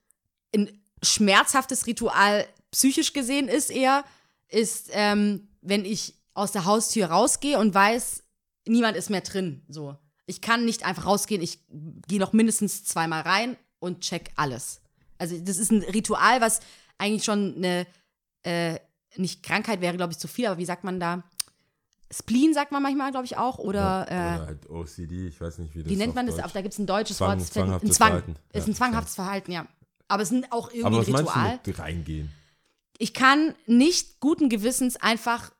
ein schmerzhaftes Ritual psychisch gesehen ist eher, ist, ähm, wenn ich aus der Haustür rausgehe und weiß, niemand ist mehr drin. So. Ich kann nicht einfach rausgehen, ich gehe noch mindestens zweimal rein und check alles. Also das ist ein Ritual, was eigentlich schon eine, äh, nicht Krankheit wäre, glaube ich, zu viel, aber wie sagt man da? Spleen sagt man manchmal, glaube ich, auch. Oder, äh, Oder halt OCD, ich weiß nicht, wie das wie nennt man das? Auf, da gibt es ein deutsches Zwang- Wort. ein zwanghaftes Zwang. Verhalten. Ist Ja, ein zwanghaftes Verhalten, ja. Aber es sind auch irgendwie Aber ein was meinst Ritual. du mit reingehen? Ich kann nicht guten Gewissens einfach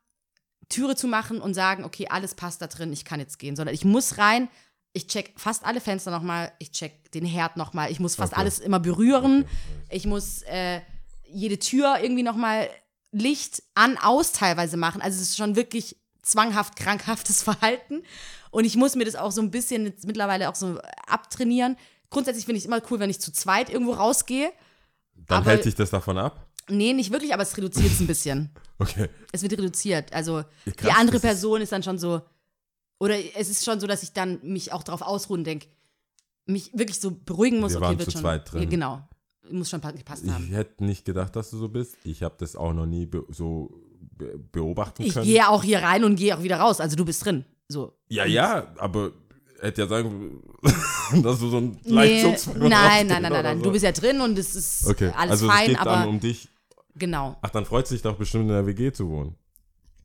Türe zu machen und sagen, okay, alles passt da drin, ich kann jetzt gehen, sondern ich muss rein, ich check fast alle Fenster nochmal, ich check den Herd nochmal, ich muss fast Okay. alles immer berühren, ich muss äh, jede Tür irgendwie nochmal Licht an, aus teilweise machen. Also es ist schon wirklich zwanghaft krankhaftes [laughs] Verhalten. Und ich muss mir das auch so ein bisschen mittlerweile auch so abtrainieren. Grundsätzlich finde ich es immer cool, wenn ich zu zweit irgendwo rausgehe. Dann hält sich das davon ab? Nee, nicht wirklich, aber es reduziert es ein bisschen. [laughs] Okay. Es wird reduziert. Also die krass, andere Person ist dann schon so. Oder es ist schon so, dass ich dann mich auch darauf ausruhen denke, mich wirklich so beruhigen muss. Wir okay, waren wird zu schon. zweit drin. Ja, genau. Muss schon pa- gepasst Ich haben. hätte nicht gedacht, dass du so bist. Ich habe das auch noch nie be so be beobachten Ich können. gehe auch hier rein und gehe auch wieder raus. Also du bist drin. So. Ja, ja, aber hätte ja sagen, [laughs] dass du so ein Nee, nein, nein, nein, nein, nein. so. Du bist ja drin und es ist Okay, alles also fein, es geht aber dann um dich. Genau. Ach, dann freut sich doch bestimmt in der WG zu wohnen.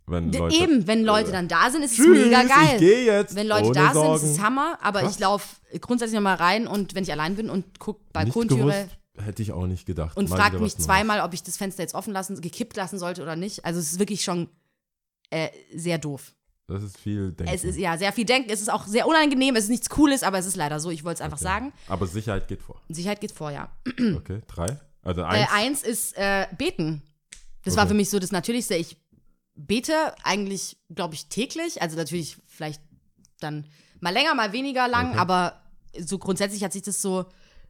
Wenn D- Leute, Eben, wenn Leute dann da sind, ist es Tschüss, mega geil. ich gehe jetzt. Wenn Leute ohne da Sorgen. sind, ist es Hammer, aber Krass. ich laufe grundsätzlich nochmal rein und wenn ich allein bin und gucke Nicht Balkontüre gewusst, hätte ich auch nicht gedacht. und wieder mich was zweimal, ob ich das Fenster jetzt offen lassen, gekippt lassen sollte oder nicht. Also es ist wirklich schon äh, sehr doof. Das ist viel Denken. Es ist ja sehr viel Denken, es ist auch sehr unangenehm, es ist nichts Cooles, aber es ist leider so. Ich wollte es einfach sagen. Aber Sicherheit geht vor. Sicherheit geht vor, ja. Okay, drei? Also Äh, eins. eins ist äh, beten. Das war Okay. für mich so das Natürlichste. Ich bete eigentlich, glaube ich, täglich. Also natürlich vielleicht dann mal länger, mal weniger lang, Okay. aber so grundsätzlich hat sich das so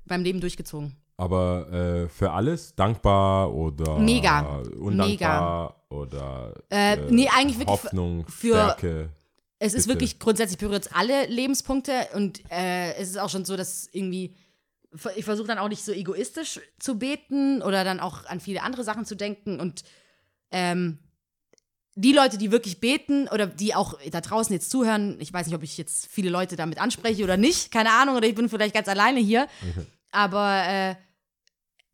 beim Leben durchgezogen. Aber äh, für alles dankbar oder Mega. undankbar oder Äh, nee, eigentlich wirklich Hoffnung, für- Stärke. Es ist Bitte. wirklich grundsätzlich berührt alle Lebenspunkte und äh, es ist auch schon so, dass irgendwie ich versuche dann auch nicht so egoistisch zu beten oder dann auch an viele andere Sachen zu denken und ähm, die Leute, die wirklich beten oder die auch da draußen jetzt zuhören, ich weiß nicht, ob ich jetzt viele Leute damit anspreche oder nicht, keine Ahnung, oder ich bin vielleicht ganz alleine hier, aber äh,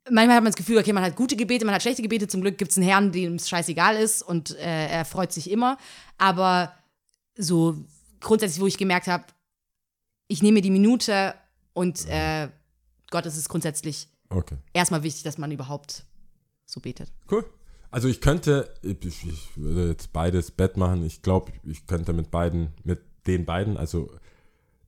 manchmal hat man das Gefühl, okay, man hat gute Gebete, man hat schlechte Gebete, zum Glück gibt es einen Herrn, dem es scheißegal ist und äh, er freut sich immer, aber so grundsätzlich, wo ich gemerkt habe, ich nehme mir die Minute und äh, Gott, es ist grundsätzlich Okay. erstmal wichtig, dass man überhaupt so betet. Cool. Also ich könnte, ich, ich würde jetzt beides Bett machen. Ich glaube, ich könnte mit beiden, mit den beiden, also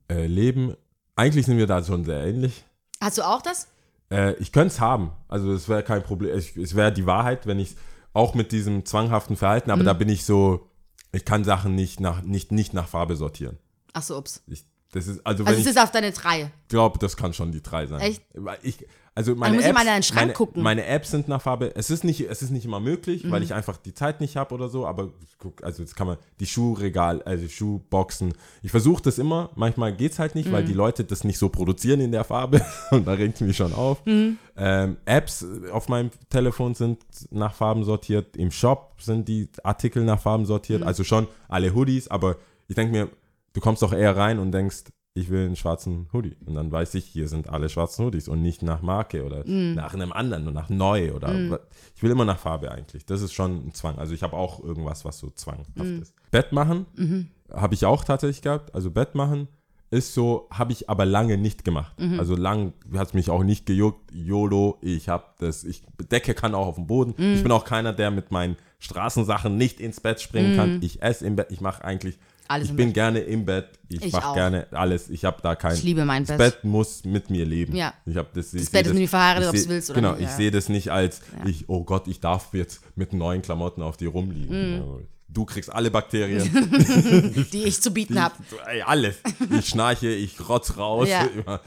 äh, leben. Eigentlich sind wir da schon sehr ähnlich. Hast du auch das? Äh, ich könnte es haben. Also es wäre kein Problem. Ich, es wäre die Wahrheit, wenn ich auch mit diesem zwanghaften Verhalten, Mhm. aber da bin ich so, ich kann Sachen nicht nach, nicht, nicht nach Farbe sortieren. Ach so, ups. Ich, das ist, also wenn Also es ich ist auf deine drei. glaube, das kann schon die drei sein. Echt? Ich, also meine muss ich Apps, mal in deinen Schrank meine, gucken. meine Apps sind nach Farbe. Es ist nicht, es ist nicht immer möglich, Mhm. weil ich einfach die Zeit nicht habe oder so. Aber ich guck, also jetzt kann man die Schuhregal, also Schuhboxen. Ich versuche das immer. Manchmal geht es halt nicht, Mhm. weil die Leute das nicht so produzieren in der Farbe. [laughs] Und da regt es mich schon auf. Mhm. Ähm, Apps auf meinem Telefon sind nach Farben sortiert. Im Shop sind die Artikel nach Farben sortiert. Mhm. Also schon alle Hoodies. Aber ich denke mir, du kommst doch eher rein und denkst, ich will einen schwarzen Hoodie. Und dann weiß ich, hier sind alle schwarzen Hoodies und nicht nach Marke oder Mm. nach einem anderen und nach neu oder wa- ich will immer nach Farbe eigentlich. Das ist schon ein Zwang. Also ich habe auch irgendwas, was so zwanghaft Mm. ist. Bett machen Mhm. habe ich auch tatsächlich gehabt. Also Bett machen ist so, habe ich aber lange nicht gemacht. Mhm. Also lang hat es mich auch nicht gejuckt. YOLO, ich habe das, ich Decke kann auch auf dem Boden. Mhm. Ich bin auch keiner, der mit meinen Straßensachen nicht ins Bett springen kann. Ich esse im Bett, ich mache eigentlich, Mhm. Alles ich bin Bett. gerne im Bett. Ich, Ich mache gerne alles. Ich habe da kein. Ich liebe mein das Bett. Bett muss mit mir leben. Ja. Ich hab das, Das Bett ist mit mir verheiratet, ob ich seh- willst oder Genau, nicht, ich ja. sehe das nicht als, Ja. ich, oh Gott, ich darf jetzt mit neuen Klamotten auf dir rumliegen. Mhm. Du kriegst alle Bakterien. [laughs] die ich zu bieten habe. [laughs] Ey, alles. Ich schnarche, ich rotz raus. Ja. [laughs]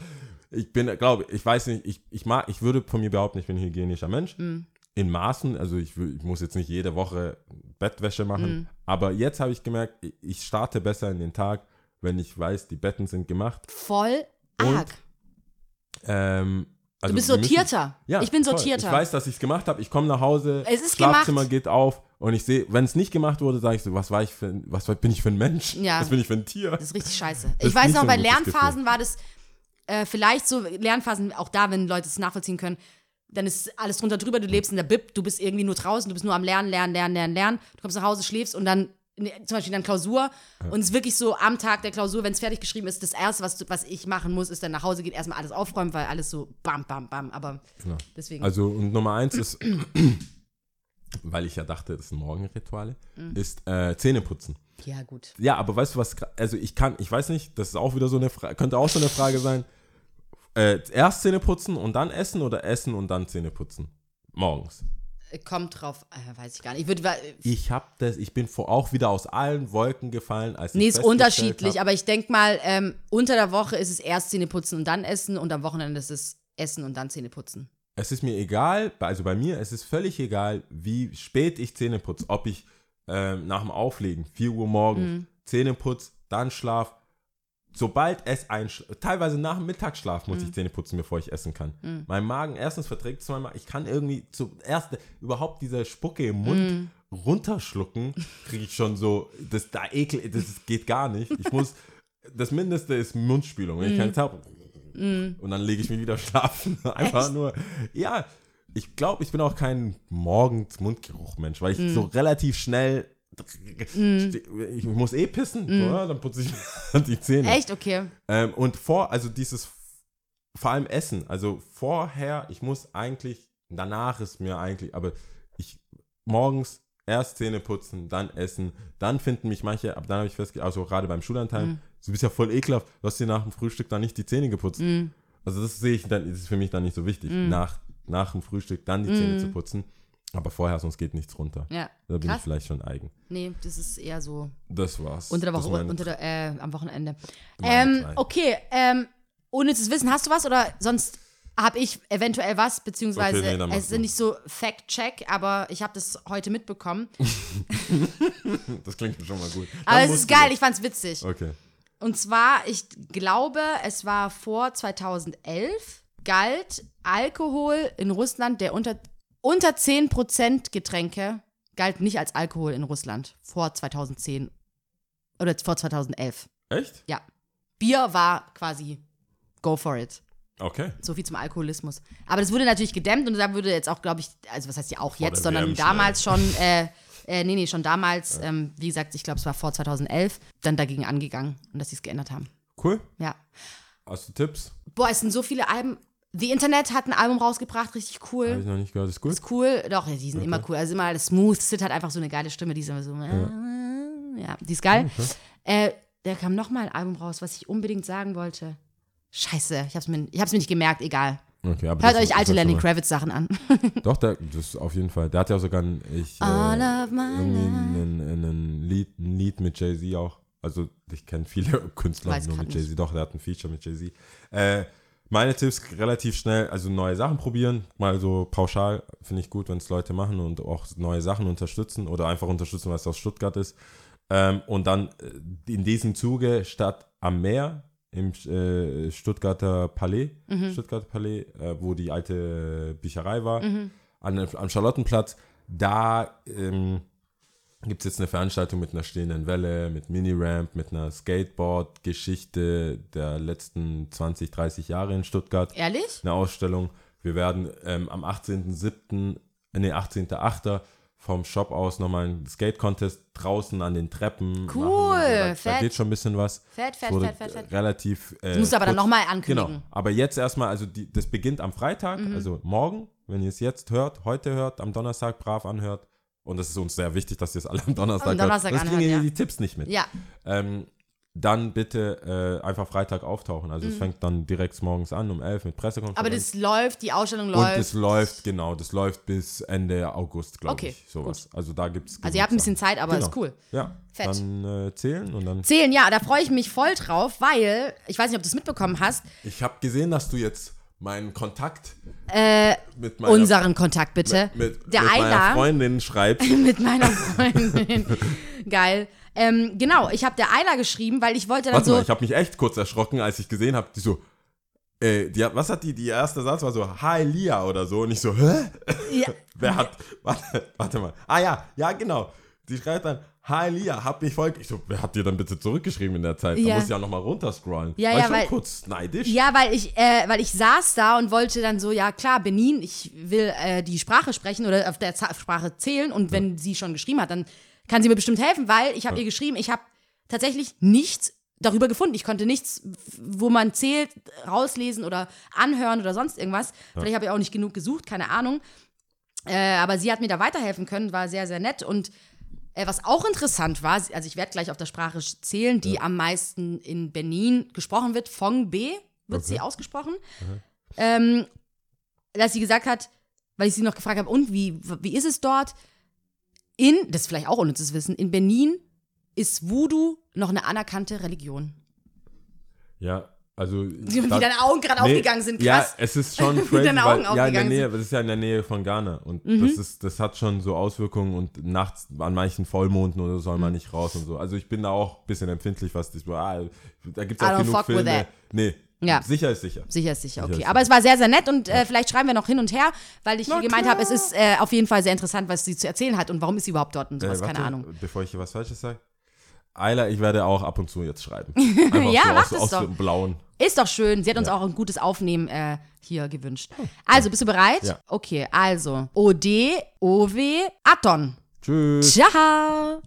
Ich bin, glaube ich, weiß nicht, ich, ich mag, ich würde von mir behaupten, ich bin ein hygienischer Mensch. Mhm. In Maßen, also ich, ich muss jetzt nicht jede Woche Bettwäsche machen. Mhm. Aber jetzt habe ich gemerkt, ich- starte besser in den Tag, wenn ich weiß, die Betten sind gemacht. Voll Und arg. Ähm, also Du bist wir müssen- sortierter. ja, ich bin voll. sortierter. Ich weiß, dass ich es gemacht habe. Ich komme nach Hause, Es ist Schlafzimmer gemacht. geht auf und ich sehe, wenn es nicht gemacht wurde, sage ich so, was war ich für, ein- was bin ich für ein Mensch? Ja. Was bin ich für ein Tier? Das ist richtig scheiße. ich weiß noch, so bei Lernphasen war das äh, vielleicht so, Lernphasen, auch da, wenn Leute es nachvollziehen können, dann ist alles drunter drüber, du lebst in der Bib, du bist irgendwie nur draußen, du bist nur am Lernen, Lernen, Lernen, Lernen, Lernen. Du kommst nach Hause, schläfst und dann ne, zum Beispiel dann Klausur und es ist wirklich so am Tag der Klausur, wenn es fertig geschrieben ist, das erste, was, was ich machen muss, ist dann nach Hause gehen, erstmal alles aufräumen, weil alles so bam, bam, bam, aber Genau. deswegen. Also und Nummer eins ist, [clears throat] weil ich ja dachte, das sind Morgenrituale, Mhm. ist äh, Zähneputzen. ja, gut. Ja, aber weißt du was, also ich kann, ich weiß nicht, das ist auch wieder so eine Frage, könnte auch so eine Frage sein, äh, erst Zähne putzen und dann essen oder essen und dann Zähne putzen? Morgens. Kommt drauf, äh, weiß ich gar nicht. Ich würde, Ich habe das, ich bin vor, auch wieder aus allen Wolken gefallen, als Nee, ist unterschiedlich, hab- aber ich denke mal, ähm, unter der Woche ist es erst Zähne putzen und dann essen und am Wochenende ist es Essen und dann Zähne putzen. Es ist mir egal, also bei mir, es ist völlig egal, wie spät ich Zähne putze. Ob ich ähm, nach dem Auflegen, 4 Uhr morgens, Zähne putze, dann Schlaf. Sobald es ein, teilweise nach dem Mittagsschlaf muss ich Zähne putzen, bevor ich essen kann. Mein Magen erstens verträgt zweimal, ich kann irgendwie zuerst überhaupt diese Spucke im Mund runterschlucken, kriege ich schon so, das, da ekel, das geht gar nicht. Ich muss, das Mindeste ist Mundspülung. Ich keine Zeit habe, und dann lege ich mich wieder schlafen. [laughs] Einfach nur, ja, ich glaube, ich bin auch kein Morgens-Mundgeruch-Mensch, weil ich so relativ schnell, ich muss eh pissen, oder? dann putze ich [laughs] die Zähne. Echt? Okay. Ähm, und vor, also dieses, vor allem Essen, also vorher, ich muss eigentlich, danach ist mir eigentlich, aber ich morgens erst Zähne putzen, dann essen, dann finden mich manche, aber dann habe ich festgestellt, also gerade beim Schulanteil, Mhm. du bist ja voll ekelhaft, du hast dir nach dem Frühstück dann nicht die Zähne geputzt. Mhm. Also das sehe ich dann, das ist für mich dann nicht so wichtig, nach, nach dem Frühstück dann die Zähne zu putzen. Aber vorher, sonst geht nichts runter. Ja. Da bin Krass. ich vielleicht schon eigen. Nee, das ist eher so Das war's. unter der Woche, meine- unter der, äh, am Wochenende. Ähm, okay, ähm, ohne zu wissen, hast du was oder sonst habe ich eventuell was, beziehungsweise Okay, nee, es ist du. nicht so Fact-Check, aber ich habe das heute mitbekommen. [laughs] Das klingt schon mal gut. Aber Dann es musst ist geil, ich fand's witzig. Okay. Und zwar, ich glaube, es war vor 2011, galt Alkohol in Russland, der unter, unter 10% Getränke, galt nicht als Alkohol in Russland vor 2010 oder vor 2011. Echt? Ja. Bier war quasi go for it. Okay. So viel zum Alkoholismus. Aber das wurde natürlich gedämmt und da würde jetzt auch, glaube ich, also was heißt ja auch jetzt, der sondern WM damals schon, [laughs] äh, äh, nee, nee, schon damals, ähm, wie gesagt, ich glaube, es war vor 2011, dann dagegen angegangen und dass sie es geändert haben. Cool. Ja. Hast du Tipps? Boah, es sind so viele Alben. The Internet hat ein Album rausgebracht, richtig Habe cool. ich noch nicht gehört. Ist gut. Ist cool. Doch, die sind immer cool. Also immer alles smooth. Sid hat einfach so eine geile Stimme, die ist immer so. Ja, die ist geil. Äh, da kam noch mal ein Album raus, was ich unbedingt sagen wollte. Scheiße, ich hab's mir, ich hab's mir nicht gemerkt, egal. Okay, aber Hört euch alte Lenny Kravitz Sachen an. [laughs] Doch, der, das ist auf jeden Fall. Der hat ja sogar ein, ich, äh, ein, ein, ein, Lied, ein Lied mit Jay-Z auch. Also ich kenne viele [laughs] Künstler Weiß nur mit. Jay-Z. Doch, der hat ein Feature mit Jay-Z. Äh, meine Tipps relativ schnell, also neue Sachen probieren, mal so pauschal, finde ich gut, wenn es Leute machen und auch neue Sachen unterstützen oder einfach unterstützen, was aus Stuttgart ist. Ähm, und dann äh, in diesem Zuge statt am Meer im äh, Stuttgarter Palais, Stuttgarter Palais, äh, wo die alte Bücherei war, an, am Charlottenplatz, da ähm, gibt es jetzt eine Veranstaltung mit einer stehenden Welle, mit Mini-Ramp, mit einer Skateboard-Geschichte der letzten 20, 30 Jahre in Stuttgart Ehrlich? eine Ausstellung. Wir werden ähm, am 18.07., äh, nee, 18.08. vom Shop aus nochmal einen Skate-Contest draußen an den Treppen Cool, machen. Da, da fett. geht schon ein bisschen was. Fett, fett, fett, fett, fett. Relativ. Äh, Das musst du aber dann kurz- nochmal ankündigen. Genau. Aber jetzt erstmal, also die, das beginnt am Freitag, Mhm. also morgen, wenn ihr es jetzt hört, heute hört, am Donnerstag brav anhört. Und es ist uns sehr wichtig, dass ihr es alle am Donnerstag, Am Donnerstag hört. Sonst kriegen ihr ja. die Tipps nicht mit. Ja. Ähm, dann bitte äh, einfach Freitag auftauchen. Also es fängt dann direkt morgens an um 11 mit Pressekonferenz. Mhm. Aber das läuft, die Ausstellung und läuft. es läuft, genau, das läuft bis Ende August, glaube Okay, ich. Sowas. Also da gibt es. also ihr habt ein bisschen Zeit, aber Genau. ist cool. Ja, Fett. dann äh, zählen und dann. Zählen, ja, da freue ich mich voll drauf, weil, ich weiß nicht, ob du es mitbekommen hast, Ich habe gesehen, dass du jetzt meinen Kontakt äh, mit meiner, unseren Kontakt bitte. mit, Der mit meiner Ayla. Freundin schreibst. [laughs] mit meiner Freundin. Geil. Ähm, genau, ich habe der Ayla geschrieben, weil ich wollte dann Warte so. mal, ich habe mich echt kurz erschrocken, als ich gesehen habe, die so. Äh, die was hat die, die erste Satz war so, hi Lia oder so. Und ich so, hä? ja, [laughs] Wer hat, [laughs] warte, warte mal. Ah ja, ja genau. Die schreibt dann, hi Lia, hab mich voll, ich so, wer hat dir dann bitte zurückgeschrieben in der Zeit? Da Ja. muss ich ja nochmal runterscrollen. Ja, war ja, ich schon weil- kurz neidisch. ja, weil ich, äh, weil ich saß da und wollte dann so, ja klar, Benin, ich will äh, die Sprache sprechen oder auf der Z Sprache zählen und wenn sie schon geschrieben hat, dann kann sie mir bestimmt helfen, weil ich habe ihr geschrieben, ich habe tatsächlich nichts darüber gefunden. Ich konnte nichts, wo man zählt, rauslesen oder anhören oder sonst irgendwas. Vielleicht habe ich auch nicht genug gesucht, keine Ahnung. Äh, aber sie hat mir da weiterhelfen können, war sehr, sehr nett. Und äh, was auch interessant war, also ich werde gleich auf der Sprache zählen, die am meisten in Benin gesprochen wird, Fong B wird sie ausgesprochen. Ähm, dass sie gesagt hat, weil ich sie noch gefragt habe, und wie, wie ist es dort? In, das ist vielleicht auch unnützes Wissen, in Benin ist Voodoo noch eine anerkannte Religion. Ja, also. Wie da- deine Augen gerade Nee, aufgegangen sind, Ja, krass. es ist schon [laughs] Wie crazy, deine weil, Augen ja, in der aufgegangen Nähe, sind. Mhm. das ist ja in der Nähe von Ghana und das ist, das hat schon so Auswirkungen und nachts an manchen Vollmonden oder so soll Mhm. man nicht raus und so. Also ich bin da auch ein bisschen empfindlich, was das, ah, da gibt es I auch genug fuck with Filme. that. Nee, Ja. sicher ist sicher. Sicher ist sicher, Sicher okay. ist Aber es war sehr, sehr nett und äh, vielleicht schreiben wir noch hin und her, weil ich Na gemeint habe, es ist äh, auf jeden Fall sehr interessant, was sie zu erzählen hat und warum ist sie überhaupt dort und sowas, Äh, warte, keine Ahnung. Bevor ich hier was Falsches sage. Ayla, ich werde auch ab und zu jetzt schreiben. [laughs] Ja, so mach aus, das aus doch. dem Blauen. Ist doch schön. Sie hat uns auch ein gutes Aufnehmen äh, hier gewünscht. Also, bist du bereit? Ja. Okay, also. OD, OW, Aton. Tschüss. Ciao.